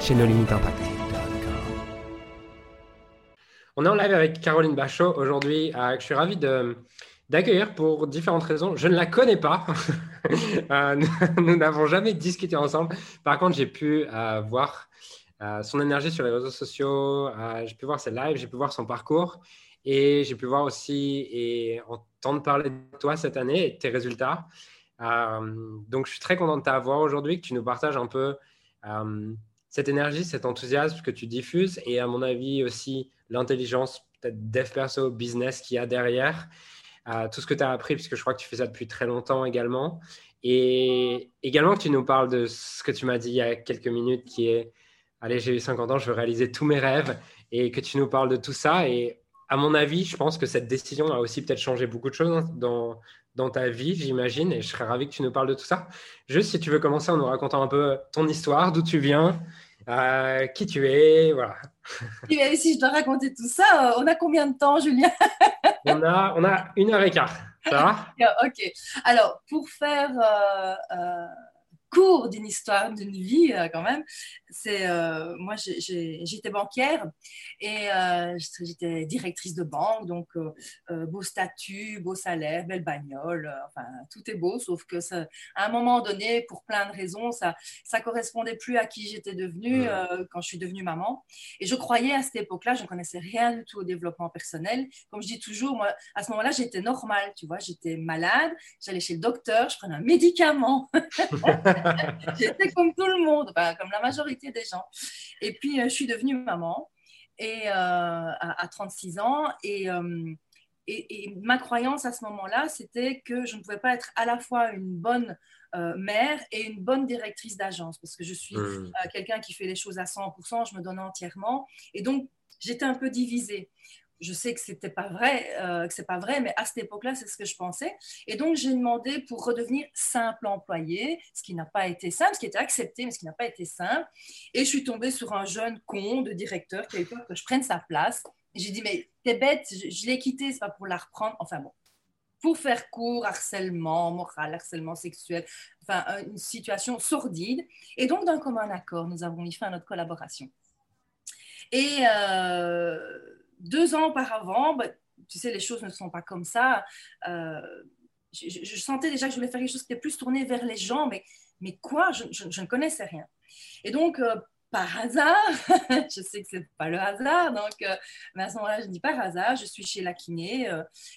chez nos. On est en live avec Caroline Bachot aujourd'hui. Euh, je suis ravi d'accueillir pour différentes raisons. Je ne la connais pas. Euh, nous n'avons jamais discuté ensemble. Par contre, j'ai pu euh, voir son énergie sur les réseaux sociaux. j'ai pu voir ses lives, j'ai pu voir son parcours. Et j'ai pu voir aussi et entendre parler de toi cette année et tes résultats. donc, je suis très content de t'avoir aujourd'hui, que tu nous partages un peu cette énergie, cet enthousiasme que tu diffuses et à mon avis aussi l'intelligence, peut-être dev perso, business qu'il y a derrière, tout ce que tu as appris, puisque je crois que tu fais ça depuis très longtemps également. Et également que tu nous parles de ce que tu m'as dit il y a quelques minutes qui est, allez, j'ai eu 50 ans, je veux réaliser tous mes rêves et que tu nous parles de tout ça. Et à mon avis, je pense que cette décision a aussi peut-être changé beaucoup de choses dans, dans ta vie, j'imagine, et je serais ravi que tu nous parles de tout ça. Juste si tu veux commencer en nous racontant un peu ton histoire, d'où tu viens, euh, qui tu es, voilà. si je dois raconter tout ça, euh, on a combien de temps, Julien? On, a, on a une heure et quart. Ça va? Ok. Alors, pour faire euh, court d'une histoire, d'une vie quand même, c'est moi j'étais banquière et j'étais directrice de banque, donc beau statut, beau salaire, belle bagnole, enfin tout est beau, sauf que ça, à un moment donné, pour plein de raisons, ça ça correspondait plus à qui j'étais devenue quand je suis devenue maman. Et je croyais à cette époque-là, je ne connaissais rien du tout au développement personnel. Comme je dis toujours, moi à ce moment-là, j'étais normale, tu vois, j'étais malade, j'allais chez le docteur, je prenais un médicament. j'étais comme tout le monde, comme la majorité des gens. Et puis, euh, je suis devenue maman et, euh, à, 36 ans. Euh, et, et, ma croyance à ce moment-là, c'était que je ne pouvais pas être à la fois une bonne mère et une bonne directrice d'agence, parce que je suis mmh. quelqu'un qui fait les choses à 100%, je me donne entièrement. Et donc, j'étais un peu divisée je sais que c'était pas vrai, euh, que c'est pas vrai, mais à cette époque-là, c'est ce que je pensais. Et donc, j'ai demandé pour redevenir simple employé, ce qui n'a pas été simple, ce qui était accepté, mais ce qui n'a pas été simple. Et je suis tombée sur un jeune con de directeur qui a eu peur que je prenne sa place. J'ai dit, mais t'es bête, je, l'ai quitté, c'est pas pour la reprendre. Enfin bon, pour faire court, harcèlement moral, harcèlement sexuel, enfin une situation sordide. Et donc, d'un commun accord, nous avons mis fin à notre collaboration. Et euh, deux ans auparavant, bah, tu sais, les choses ne sont pas comme ça. Euh, je, sentais déjà que je voulais faire quelque chose qui était plus tourné vers les gens, mais, mais quoi je, ne connaissais rien. Et donc, euh, par hasard, je sais que c'est pas le hasard, donc, euh, mais à ce moment-là, je dis par hasard, je suis chez la kiné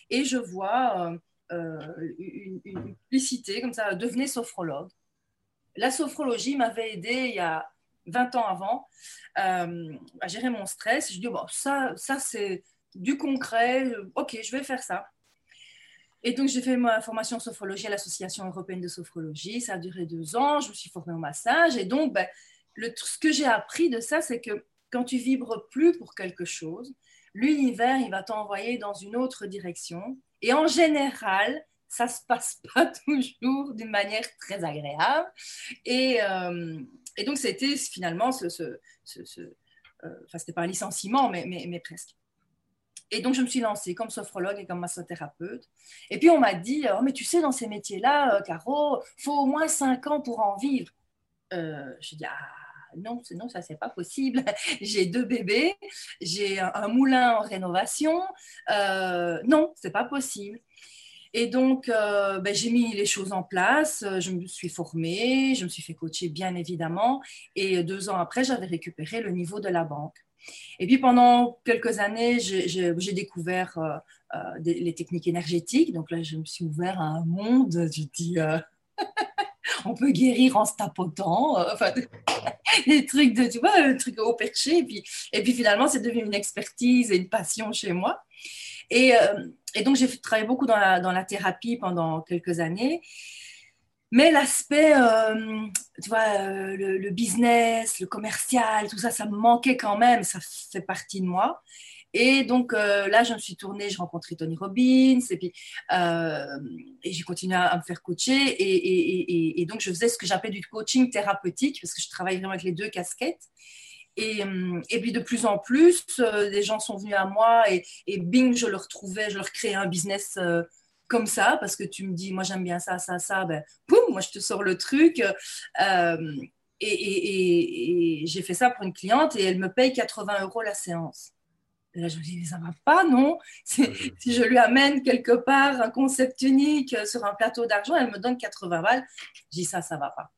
et je vois une, une, publicité comme ça, devenez sophrologue. La sophrologie m'avait aidé il y a 20 ans avant, euh, à gérer mon stress. Je dis, bon, ça, ça c'est du concret, ok, je vais faire ça. Et donc, j'ai fait ma formation en sophrologie à l'Association européenne de sophrologie. Ça a duré deux ans. Je me suis formée au massage. Et donc, ben, le, ce que j'ai appris de ça, c'est que quand tu vibres plus pour quelque chose, l'univers, il va t'envoyer dans une autre direction. Et en général, ça se passe pas toujours d'une manière très agréable. Et, euh, et donc, c'était finalement ce. ce, ce, euh, enfin, c'était pas un licenciement, mais, presque. Et donc, je me suis lancée comme sophrologue et comme massothérapeute. Et puis, on m'a dit oh, Mais tu sais, dans ces métiers-là, euh, Caro, faut au moins cinq ans pour en vivre. Euh, je dis Ah non, non, ça c'est pas possible. j'ai deux bébés, j'ai un, moulin en rénovation. Euh, non, c'est pas possible. Et donc, euh, ben, j'ai mis les choses en place, euh, je me suis formée, je me suis fait coacher bien évidemment, et deux ans après, j'avais récupéré le niveau de la banque. Et puis pendant quelques années, j'ai découvert euh, les techniques énergétiques. Donc là, je me suis ouvert à un monde. Je dis, on peut guérir en se tapotant. enfin, des trucs de, tu vois, trucs au perché. Et puis, et puis finalement, c'est devenu une expertise et une passion chez moi. Et, et donc, j'ai travaillé beaucoup dans la, thérapie pendant quelques années. Mais l'aspect, euh, tu vois, euh, le, business, le commercial, tout ça, ça me manquait quand même, ça fait partie de moi. Et donc euh, là, je me suis tournée, j'ai rencontré Tony Robbins, et puis et j'ai continué à, me faire coacher. Et, donc, je faisais ce que j'appelais du coaching thérapeutique, parce que je travaille vraiment avec les deux casquettes. Et, et, puis de plus en plus, des gens sont venus à moi et, bing, je leur trouvais, je leur créais un business comme ça, parce que tu me dis, moi j'aime bien ça, ça, ça, ben, boum, moi je te sors le truc. Euh, et, j'ai fait ça pour une cliente et elle me paye 80 euros la séance. Et là, je me dis, mais ça va pas, non? Si je lui amène quelque part un concept unique sur un plateau d'argent, elle me donne 80 balles. Je dis, ça, ça va pas.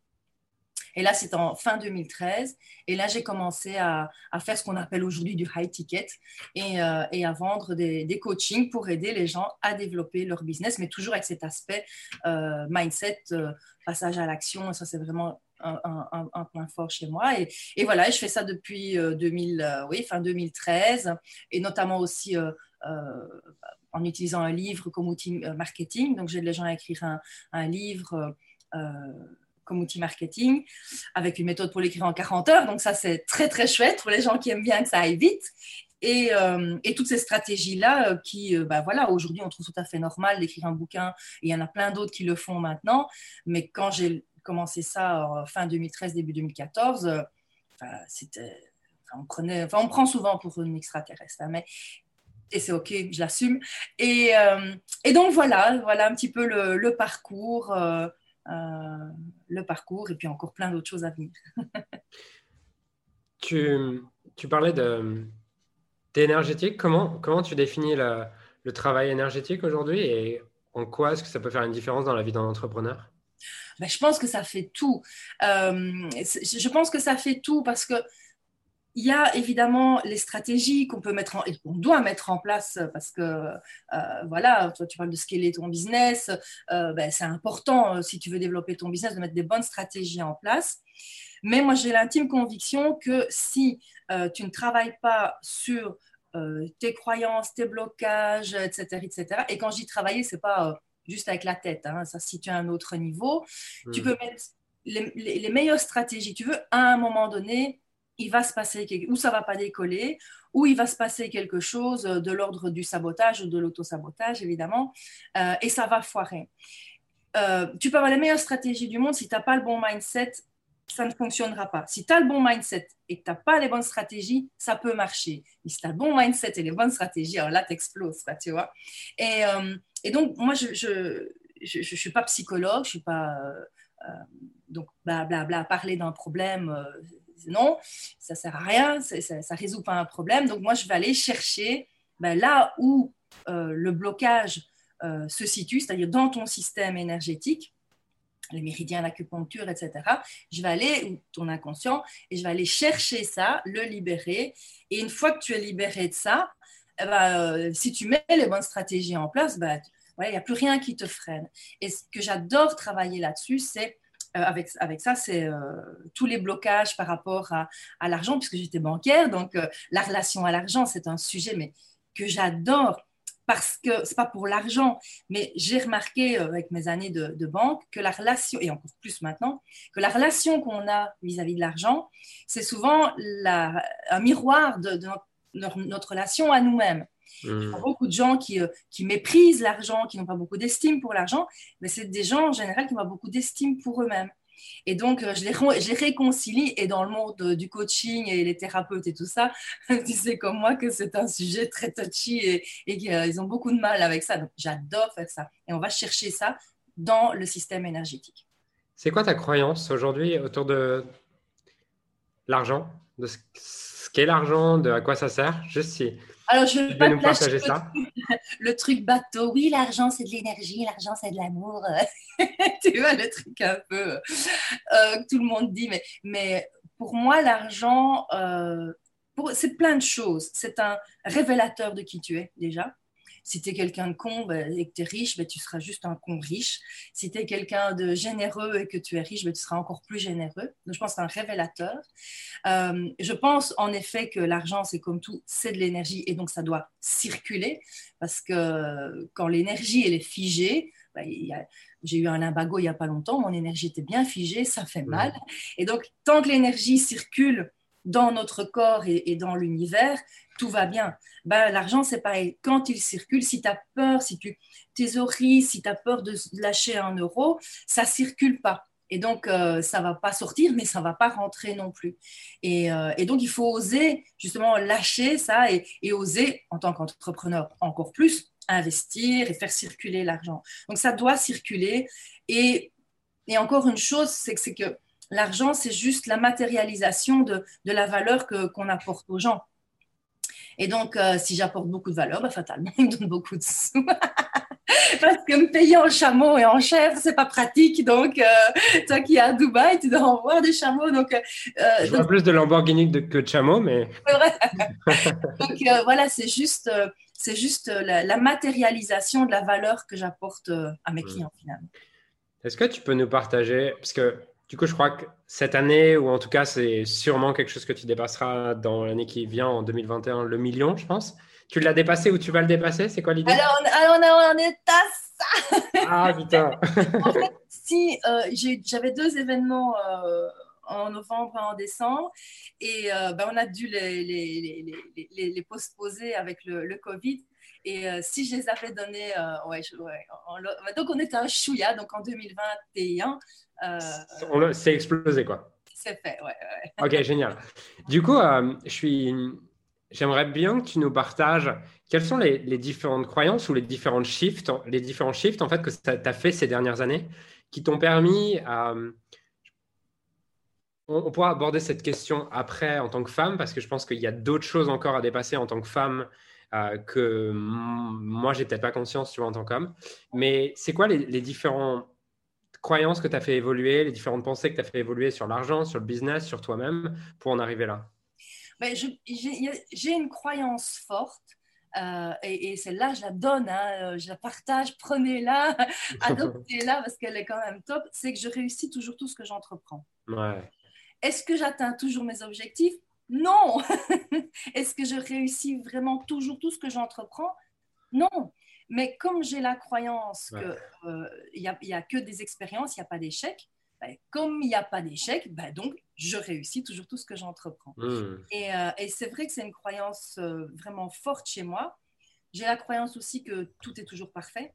Et là, c'est en fin 2013. Et là, j'ai commencé à, faire ce qu'on appelle aujourd'hui du high ticket et, euh, à vendre des, coachings pour aider les gens à développer leur business, mais toujours avec cet aspect euh, mindset, euh, passage à l'action. Ça, c'est vraiment un, point fort chez moi. Et, voilà, je fais ça depuis 2000, oui, fin 2013, et notamment aussi en utilisant un livre comme outil marketing. Donc, j'aide les gens à écrire un, un livre comme outil marketing, avec une méthode pour l'écrire en 40 heures. Donc ça, c'est très, très chouette pour les gens qui aiment bien que ça aille vite. Et, euh, et toutes ces stratégies-là euh, qui, euh, bah voilà, aujourd'hui, on trouve tout à fait normal d'écrire un bouquin. Il y en a plein d'autres qui le font maintenant. Mais quand j'ai commencé ça en fin 2013, début 2014, c'était... on, prenait, enfin, on prend souvent pour une extraterrestre, hein, mais et c'est ok, je l'assume. Et, et, donc voilà, voilà un petit peu le parcours. Euh, le parcours et puis encore plein d'autres choses à venir. tu, tu, parlais d'énergétique. Comment, comment tu définis le travail énergétique aujourd'hui et en quoi est-ce que ça peut faire une différence dans la vie d'un entrepreneur? Ben, Je pense que ça fait tout. Euh, je pense que ça fait tout parce que il y a évidemment les stratégies qu'on peut mettre en, et qu'on doit mettre en place parce que euh, voilà, toi tu parles de scaler ton business, euh, ben, c'est important euh, si tu veux développer ton business de mettre des bonnes stratégies en place. Mais moi j'ai l'intime conviction que si tu ne travailles pas sur tes croyances, tes blocages, etc., etc. Et quand j'y travaille, c'est pas juste avec la tête, hein, ça se situe à un autre niveau. Tu hmm. peux mettre les, les meilleures stratégies. Tu veux à un moment donné il va se passer ou ça va pas décoller, ou il va se passer quelque chose de l'ordre du sabotage ou de l'auto-sabotage, évidemment, euh, et ça va foirer. Euh, tu peux avoir les meilleures stratégies du monde, si tu n'as pas le bon mindset, ça ne fonctionnera pas. Si tu as le bon mindset et que tu n'as pas les bonnes stratégies, ça peut marcher. Mais si tu as le bon mindset et les bonnes stratégies, alors là, tu exploses, tu vois. Et, euh, et, donc, moi, je ne je, je, suis pas psychologue, je suis pas... donc, blablabla, bla, bla, parler d'un problème, non, ça sert à rien, ça, ne résout pas un problème. Donc moi, je vais aller chercher ben, là où euh, le blocage euh, se situe, c'est-à-dire dans ton système énergétique, les méridiens, l'acupuncture, etc. Je vais aller, ou ton inconscient, et je vais aller chercher ça, le libérer. Et une fois que tu es libéré de ça, eh ben, euh, si tu mets les bonnes stratégies en place, ben, il n'y a plus rien qui te freine. Et ce que j'adore travailler là-dessus, c'est avec, avec ça, c'est euh, tous les blocages par rapport à, l'argent, puisque j'étais bancaire. Donc, euh, la relation à l'argent, c'est un sujet mais, que j'adore parce que c'est pas pour l'argent, mais j'ai remarqué avec mes années de, banque que la relation, et encore plus maintenant, que la relation qu'on a vis-à-vis de l'argent, c'est souvent un miroir de, notre, relation à nous-mêmes. Il y a beaucoup de gens qui, qui méprisent l'argent, qui n'ont pas beaucoup d'estime pour l'argent, mais c'est des gens en général qui ont beaucoup d'estime pour eux-mêmes. Et donc, je les, je les, réconcilie. Et dans le monde du coaching et les thérapeutes et tout ça, tu sais comme moi que c'est un sujet très touchy et, et qu'ils ont beaucoup de mal avec ça. Donc, j'adore faire ça. Et on va chercher ça dans le système énergétique. C'est quoi ta croyance aujourd'hui autour de l'argent, de ce qu'est l'argent, de à quoi ça sert Juste si alors, je vais pas nous partager ça. Le truc, bateau. Oui, l'argent, c'est de l'énergie. L'argent, c'est de l'amour. tu vois, le truc un peu euh, que tout le monde dit. Mais, mais pour moi, l'argent, euh, c'est plein de choses. C'est un révélateur de qui tu es, déjà. Si tu es quelqu'un de con ben, et que tu es riche, ben, tu seras juste un con riche. Si tu es quelqu'un de généreux et que tu es riche, ben, tu seras encore plus généreux. Donc, je pense que c'est un révélateur. Euh, je pense en effet que l'argent, c'est comme tout, c'est de l'énergie et donc ça doit circuler parce que quand l'énergie elle est figée, bah, j'ai eu un limbago il n'y a pas longtemps, mon énergie était bien figée, ça fait mal. Et donc, tant que l'énergie circule dans notre corps et, dans l'univers, tout va bien. Ben, L'argent, c'est pareil. Quand il circule, si tu as peur, si tu thésauries, si tu as peur de lâcher un euro, ça circule pas. Et donc, euh, ça va pas sortir, mais ça va pas rentrer non plus. Et, euh, donc, il faut oser justement lâcher ça et, oser, en tant qu'entrepreneur, encore plus investir et faire circuler l'argent. Donc, ça doit circuler. Et, et encore une chose, c'est que, que l'argent, c'est juste la matérialisation de, de la valeur qu'on apporte aux gens. Et donc, euh, si j'apporte beaucoup de valeur, bah, fatalement, il me donne beaucoup de sous. Parce que me payer en chameau et en chèvre, c'est pas pratique. Donc, euh, toi qui es à Dubaï, tu dois en voir des chameaux. Donc, euh, Je vois plus de Lamborghini que de chameau, mais. donc, voilà, c'est juste, c'est juste la, matérialisation de la valeur que j'apporte à mes clients, finalement. Est-ce que tu peux nous partager, parce que du coup, je crois que cette année, ou en tout cas, c'est sûrement quelque chose que tu dépasseras dans l'année qui vient, en 2021, le million, je pense. Tu l'as dépassé ou tu vas le dépasser? C'est quoi l'idée? Alors, on est à ça. Ah putain. En fait, si euh, j'avais deux événements euh, en novembre et en décembre, et euh, ben, on a dû les, les, les, les postposer avec le, le Covid. Et si je les avais donnés, ouais, donc on était un chouïa, donc en 2021, euh, c'est explosé, quoi. C'est fait, ouais, ouais. Ok, génial. Du coup, euh, je suis... j'aimerais bien que tu nous partages quelles sont les, différentes croyances ou les différentes shifts, les différents shifts en fait que tu as fait ces dernières années qui t'ont permis à. On, pourra aborder cette question après en tant que femme parce que je pense qu'il y a d'autres choses encore à dépasser en tant que femme euh, que moi j'ai peut-être pas conscience tu vois en tant qu'homme. Mais c'est quoi les, les différents croyances que tu as fait évoluer, les différentes pensées que tu as fait évoluer sur l'argent, sur le business, sur toi-même pour en arriver là? Ben, J'ai une croyance forte. Euh, et, celle-là, je la donne, hein, euh, je la partage, prenez-la, adoptez-la parce qu'elle est quand même top. C'est que je réussis toujours tout ce que j'entreprends. Est-ce que j'atteins toujours mes objectifs? Non. Est-ce que je réussis vraiment toujours tout ce que j'entreprends? Non. Mais comme j'ai la croyance qu'il euh, n'y a, que des expériences, il n'y a pas d'échecs, ben, comme il n'y a pas d'échecs, ben, donc je réussis toujours tout ce que j'entreprends. Hmm. Euh, et, c'est vrai que c'est une croyance euh, vraiment forte chez moi. J'ai la croyance aussi que tout est toujours parfait.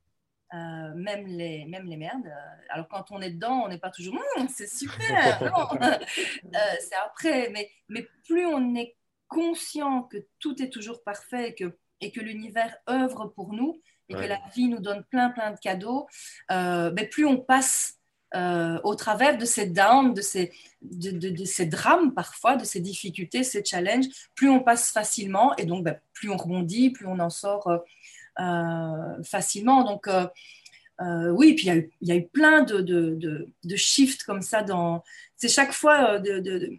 même, les, même les merdes. Alors, quand on est dedans, on n'est pas toujours hum, c'est super. c'est après. Mais, mais plus on est conscient que tout est toujours parfait et que, et que l'univers œuvre pour nous, et que la vie nous donne plein, plein de cadeaux, euh, plus on passe euh, au travers de ces downs, de ces, de, de, ces drames parfois, de ces difficultés, ces challenges, plus on passe facilement et donc ben, plus on rebondit, plus on en sort euh, facilement. Donc, oui, puis il y, y, a eu plein de, de, shifts comme ça. Dans... C'est chaque fois de,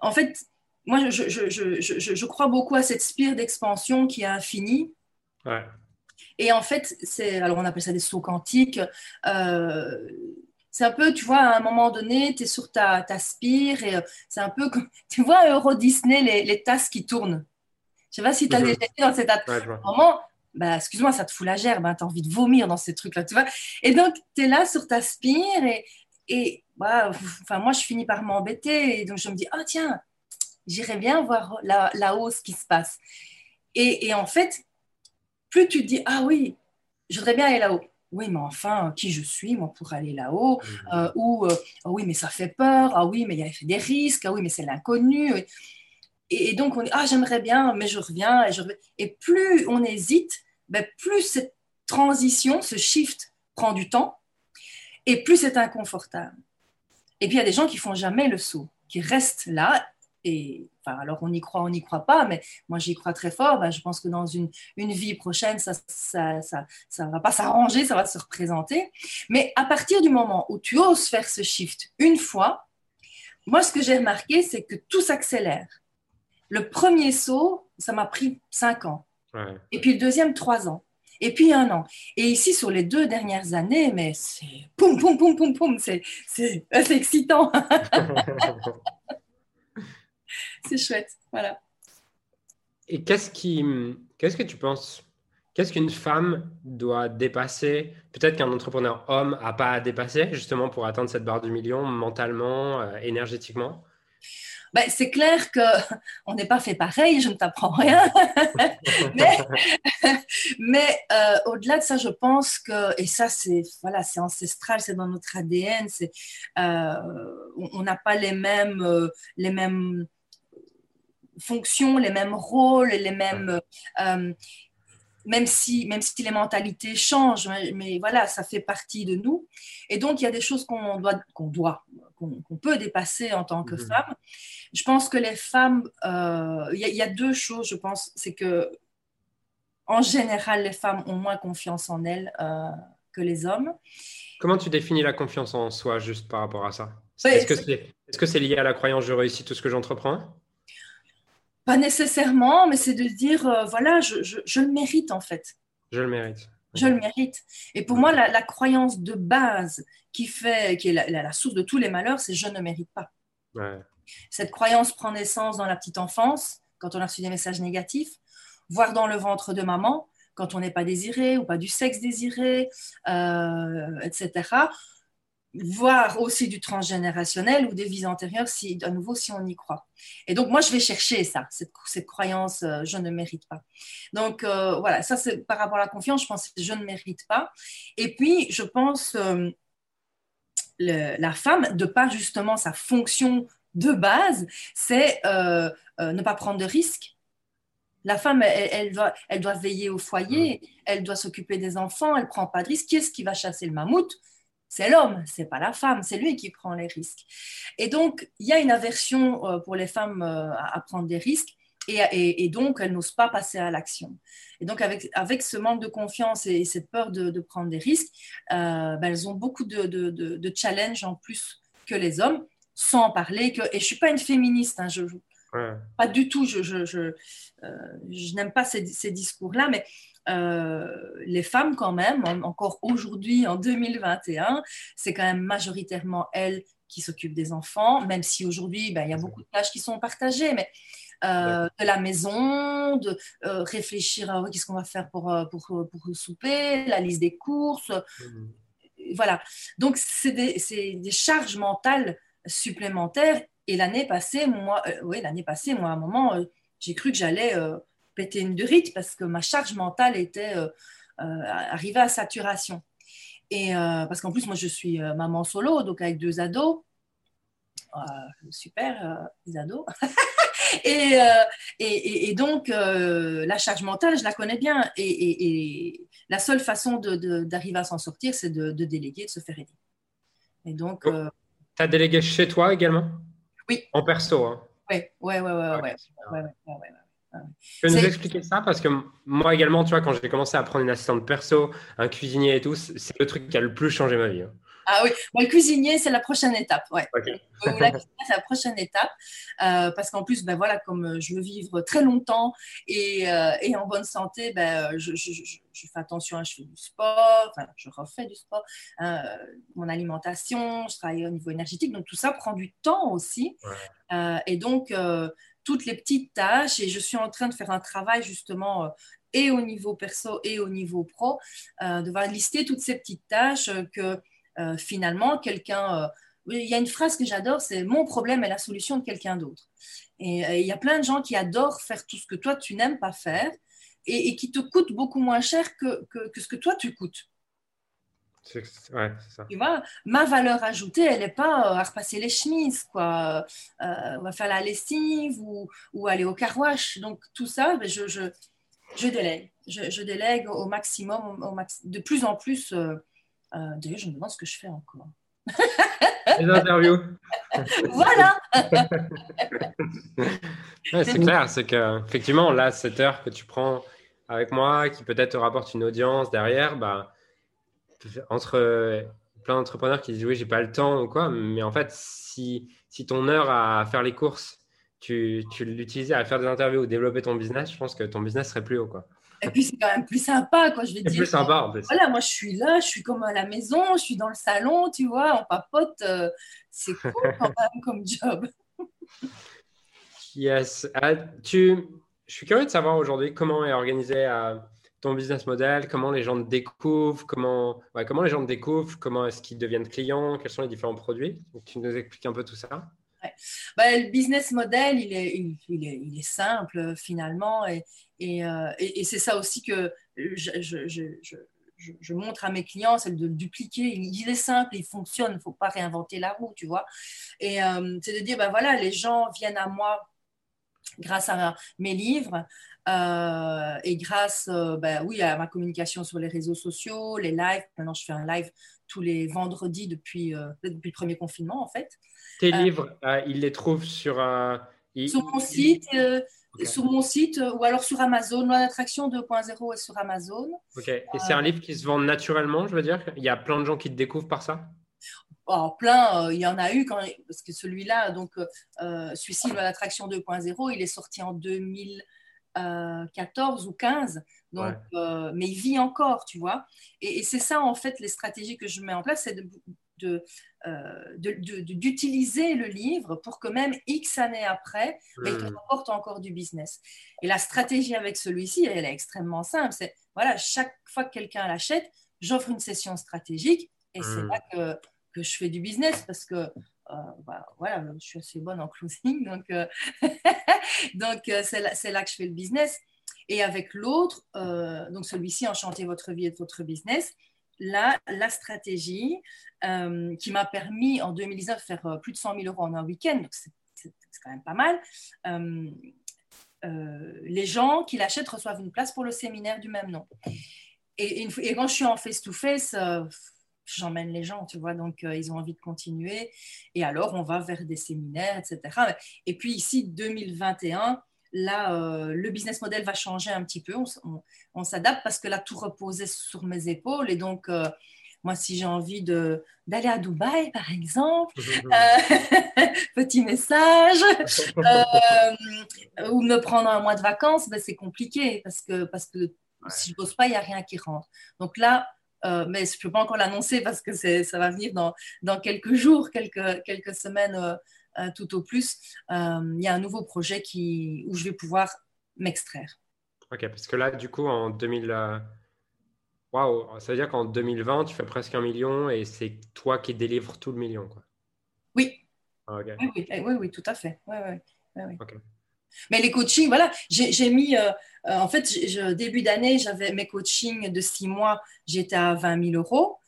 En fait, moi, je, je, je, je, crois beaucoup à cette spire d'expansion qui est infinie. Ouais. Et en fait, c'est, alors on appelle ça des sauts quantiques. Euh, c'est un peu, tu vois, à un moment donné, tu es sur ta, ta spire et euh, c'est un peu comme, tu vois, Euro Disney, les, les tasses qui tournent. Je sais pas si tu as déjà été dans cet moment. Bah, excuse-moi, ça te fout la gerbe, hein, tu as envie de vomir dans ces trucs-là, tu vois. Et donc, tu es là sur ta spire et, et bah, enfin, moi, je finis par m'embêter. Et donc, je me dis, oh tiens, j'irais bien voir là, là-haut ce qui se passe. Et, et en fait, plus tu te dis, ah oui, je voudrais bien aller là-haut. Oui, mais enfin, qui je suis, moi, pour aller là-haut? Mmh. euh, Ou, euh, ah oui, mais ça fait peur. Ah oui, mais il y a des risques. Ah oui, mais c'est l'inconnu. Et, donc, on dit, ah, j'aimerais bien, mais je reviens. Et, je et plus on hésite, ben, plus cette transition, ce shift prend du temps et plus c'est inconfortable. Et puis, il y a des gens qui font jamais le saut, qui restent là et enfin, alors on y croit, on n'y croit pas, mais moi j'y crois très fort. Ben, je pense que dans une, une vie prochaine, ça ça, ça, ça va pas s'arranger, ça va se représenter. Mais à partir du moment où tu oses faire ce shift une fois, moi ce que j'ai remarqué, c'est que tout s'accélère. Le premier saut, ça m'a pris cinq ans. Et puis le deuxième, trois ans. Et puis un an. Et ici, sur les deux dernières années, mais c'est poum, poum, poum, poum, poum, c'est excitant. c'est chouette. Voilà. Et qu'est-ce qui, qu'est-ce que tu penses? Qu'est-ce qu'une femme doit dépasser? Peut-être qu'un entrepreneur homme n'a pas à dépasser justement pour atteindre cette barre du million mentalement, euh, énergétiquement? Ben, c'est clair qu'on n'est pas fait pareil, je ne t'apprends rien. mais, mais euh, au-delà de ça, je pense que, et ça, c'est voilà, c'est ancestral, c'est dans notre ADN, c'est, euh, on n'a pas les mêmes, euh, les mêmes fonctions, les mêmes rôles, les mêmes même si, même si les mentalités changent, mais, voilà, ça fait partie de nous. Et donc, il y a des choses qu'on doit, qu'on doit, qu'on peut dépasser en tant que mhm. femme. Je pense que les femmes, euh, il y, a deux choses, je pense, c'est que en général, les femmes ont moins confiance en elles euh, que les hommes. Comment tu définis la confiance en soi juste par rapport à ça? Est-ce que c'est lié à la croyance je réussis tout ce que j'entreprends? Pas nécessairement, mais c'est de dire, euh, voilà, je, je, le mérite en fait. Je le mérite. Je le mérite. Et pour moi, la, croyance de base qui fait, qui est la, source de tous les malheurs, c'est je ne mérite pas. Cette croyance prend naissance dans la petite enfance, quand on a reçu des messages négatifs, voire dans le ventre de maman, quand on n'est pas désiré ou pas du sexe désiré, euh, etc voire aussi du transgénérationnel ou des vies antérieures, si, à nouveau, si on y croit. Et donc, moi, je vais chercher ça, cette, cette croyance, euh, je ne mérite pas. Donc, euh, voilà, ça, c'est par rapport à la confiance, je pense, je ne mérite pas. Et puis, je pense, euh, la femme, de par justement sa fonction de base, c'est ne pas prendre de risques. La femme, elle, elle, doit, elle doit veiller au foyer, elle doit s'occuper des enfants, elle prend pas de risques. Qui est-ce qui va chasser le mammouth? C'est l'homme, c'est pas la femme, c'est lui qui prend les risques. Et donc, il y a une aversion euh, pour les femmes euh, à prendre des risques. Et, donc, elles n'osent pas passer à l'action. Et donc, avec, avec ce manque de confiance et, cette peur de, prendre des risques, euh, ben, elles ont beaucoup de, de, challenges en plus que les hommes, sans parler que... Et je ne suis pas une féministe, hein, je, pas du tout, je, je, je, je n'aime pas ces, ces discours-là, mais euh, les femmes quand même, encore aujourd'hui en 2021, c'est quand même majoritairement elles qui s'occupent des enfants, même si aujourd'hui, ben, il y a beaucoup de tâches qui sont partagées, mais euh, de la maison, de euh, réfléchir à qu'est-ce qu'on va faire pour, pour, pour, souper, la liste des courses. Mmh. Voilà. Donc, c'est des, des, charges mentales supplémentaires. Et l'année passée, moi, oui, l'année passée, moi, à un moment, j'ai cru que j'allais péter une durite parce que ma charge mentale était euh, euh, arrivée à saturation. Et euh, parce qu'en plus, moi, je suis maman solo, donc avec deux ados. super, les ados. et, et, et, donc, la charge mentale, je la connais bien. Et, la seule façon d'arriver à s'en sortir, c'est de, déléguer, de se faire aider. Et donc. tu as délégué chez toi également? Oui. En perso, hein? Oui, oui, oui, oui. Ouais, ouais, tu peux nous expliquer ça? Parce que moi également, tu vois, quand j'ai commencé à prendre une assistante perso, un cuisinier et tout, c'est le truc qui a le plus changé ma vie. Hein. Ah oui, le cuisinier, c'est la prochaine étape. Ouais. c'est la prochaine étape. Euh, parce qu'en plus, ben voilà, comme je veux vivre très longtemps et, euh, et en bonne santé, ben, je, je, je, fais attention, je fais du sport, enfin, je refais du sport, euh, mon alimentation, je travaille au niveau énergétique. Donc, tout ça prend du temps aussi. et donc, toutes les petites tâches et je suis en train de faire un travail justement euh, et au niveau perso et au niveau pro, euh, de voir lister toutes ces petites tâches que euh, finalement quelqu'un... il y a une phrase que j'adore, c'est mon problème est la solution de quelqu'un d'autre. Et il y a plein de gens qui adorent faire tout ce que toi tu n'aimes pas faire et, qui te coûtent beaucoup moins cher que, que ce que toi tu coûtes. Ouais, ça. Tu vois, ma valeur ajoutée, elle n'est pas euh, à repasser les chemises, quoi. Euh, on va faire la lessive ou, ou, aller au carouage. Donc, tout ça, ben, je, je, je, délègue. Je, je, délègue au maximum, au max... de plus en plus. Euh, euh, D'ailleurs, je me demande ce que je fais encore. Les interviews. voilà. ouais, c'est clair, c'est qu'effectivement, là, cette heure que tu prends avec moi, qui peut-être te rapporte une audience derrière, bah, entre euh, plein d'entrepreneurs qui disent oui, j'ai pas le temps ou quoi, mais en fait, si, si ton heure à faire les courses, tu, tu l'utilisais à faire des interviews ou développer ton business, je pense que ton business serait plus haut. Quoi. Et puis c'est quand même plus sympa, quoi, je vais dire. plus sympa en plus. Voilà, moi je suis là, je suis comme à la maison, je suis dans le salon, tu vois, on papote. Euh, c'est cool quand même comme job. yes. Ah, tu... Je suis curieux de savoir aujourd'hui comment est organisée ton business model, comment les gens te découvrent, comment, comment les gens te découvrent, comment est-ce qu'ils deviennent clients, quels sont les différents produits. tu nous expliques un peu tout ça. Bah, le business model, il est, il, est, simple finalement et, euh, et, et, c'est ça aussi que je, je, je, je, montre à mes clients, c'est de le dupliquer. Il, est simple, il fonctionne, il ne faut pas réinventer la roue, tu vois. Et euh, c'est de dire, ben voilà, les gens viennent à moi grâce à mes livres. Euh, et grâce, ben, oui, à ma communication sur les réseaux sociaux, les lives. Maintenant, je fais un live tous les vendredis depuis, depuis le premier confinement, en fait. Tes livres, ils les trouvent sur, sur mon site. Sur mon site ou alors sur Amazon. Loi d'attraction 2.0 est sur Amazon. Ok. Et c'est un livre qui se vend naturellement, je veux dire? Il y a plein de gens qui te découvrent par ça? Oh, plein, il y en a eu quand, parce que celui-là, donc euh, celui-ci, Loi d'attraction 2.0, il est sorti en 2014 ou 15. Donc, mais il vit encore, tu vois. Et, et c'est ça, en fait, les stratégies que je mets en place, c'est de, euh, d'utiliser le livre pour que même X années après, il te hmm. rapporte encore du business. Et la stratégie avec celui-ci, elle est extrêmement simple. C'est voilà, chaque fois que quelqu'un l'achète, j'offre une session stratégique et c'est hmm. là que, que, je fais du business parce que euh, bah, voilà, je suis assez bonne en closing, donc euh, donc c'est là, là, que je fais le business. Et avec l'autre, donc celui-ci, Enchanter votre vie et votre business, la, la stratégie euh, qui m'a permis en 2019 de faire euh, plus de 100 000 euros en un week-end, c'est quand même pas mal. Euh, les gens qui l'achètent reçoivent une place pour le séminaire du même nom. Et quand je suis en face-to-face, j'emmène les gens, tu vois, donc ils ont envie de continuer. Et alors, on va vers des séminaires, etc. Et puis ici, 2021, là, euh, le business model va changer un petit peu. On, s'adapte parce que là, tout reposait sur mes épaules. Et donc, euh, moi, si j'ai envie d'aller à Dubaï, par exemple, euh, petit message, ou me prendre un mois de vacances, ben, c'est compliqué parce que, parce que si je ne pose pas, il n'y a rien qui rentre. Donc là, mais je ne peux pas encore l'annoncer parce que ça va venir dans, dans quelques jours, quelques, quelques semaines euh, tout au plus, euh, il y a un nouveau projet qui, où je vais pouvoir m'extraire. Ok, parce que là, du coup, en 2000, euh, waouh, ça veut dire qu'en 2020, tu fais presque un million et c'est toi qui délivres tout le million, quoi. Oui. Ah, oui, oui, oui, tout à fait. Mais les coachings, voilà, j'ai mis, en fait, début d'année, j'avais mes coachings de six mois, j'étais à 20 000 euros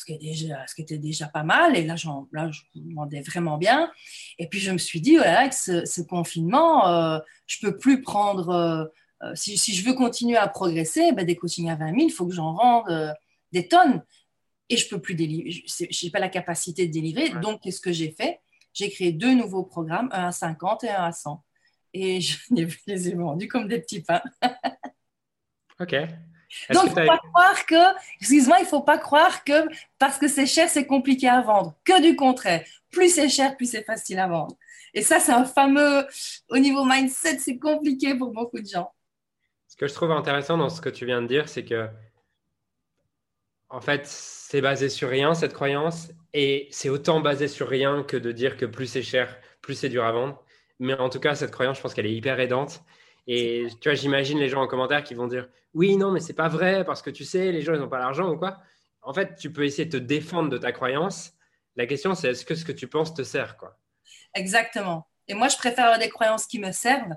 ce qui, déjà, ce qui était déjà pas mal. Et là, là je demandais vraiment bien. Et puis, je me suis dit, voilà, avec ce, confinement, euh, je ne peux plus prendre. Euh, euh, si, si, je veux continuer à progresser, ben, des coachings à 20 000, il faut que j'en vende des tonnes. Et je peux plus délivrer. Je n'ai pas la capacité de délivrer. Donc, qu'est-ce que j'ai fait? J'ai créé deux nouveaux programmes, un à 50 et un à 100. Et je les ai vendus comme des petits pains. OK. Donc, il ne faut pas croire que, excuse-moi, il faut pas croire que parce que c'est cher, c'est compliqué à vendre. Que du contraire. Plus c'est cher, plus c'est facile à vendre. Et ça, c'est un fameux, au niveau mindset, c'est compliqué pour beaucoup de gens. Ce que je trouve intéressant dans ce que tu viens de dire, c'est que, en fait, c'est basé sur rien, cette croyance. Et c'est autant basé sur rien que de dire que plus c'est cher, plus c'est dur à vendre. Mais en tout cas, cette croyance, je pense qu'elle est hyper aidante. Et tu vois, j'imagine les gens en commentaire qui vont dire oui, non, mais c'est pas vrai parce que tu sais, les gens, ils n'ont pas l'argent ou quoi. En fait, tu peux essayer de te défendre de ta croyance. La question, c'est est-ce que ce que tu penses te sert, quoi? Exactement. Et moi, je préfère avoir des croyances qui me servent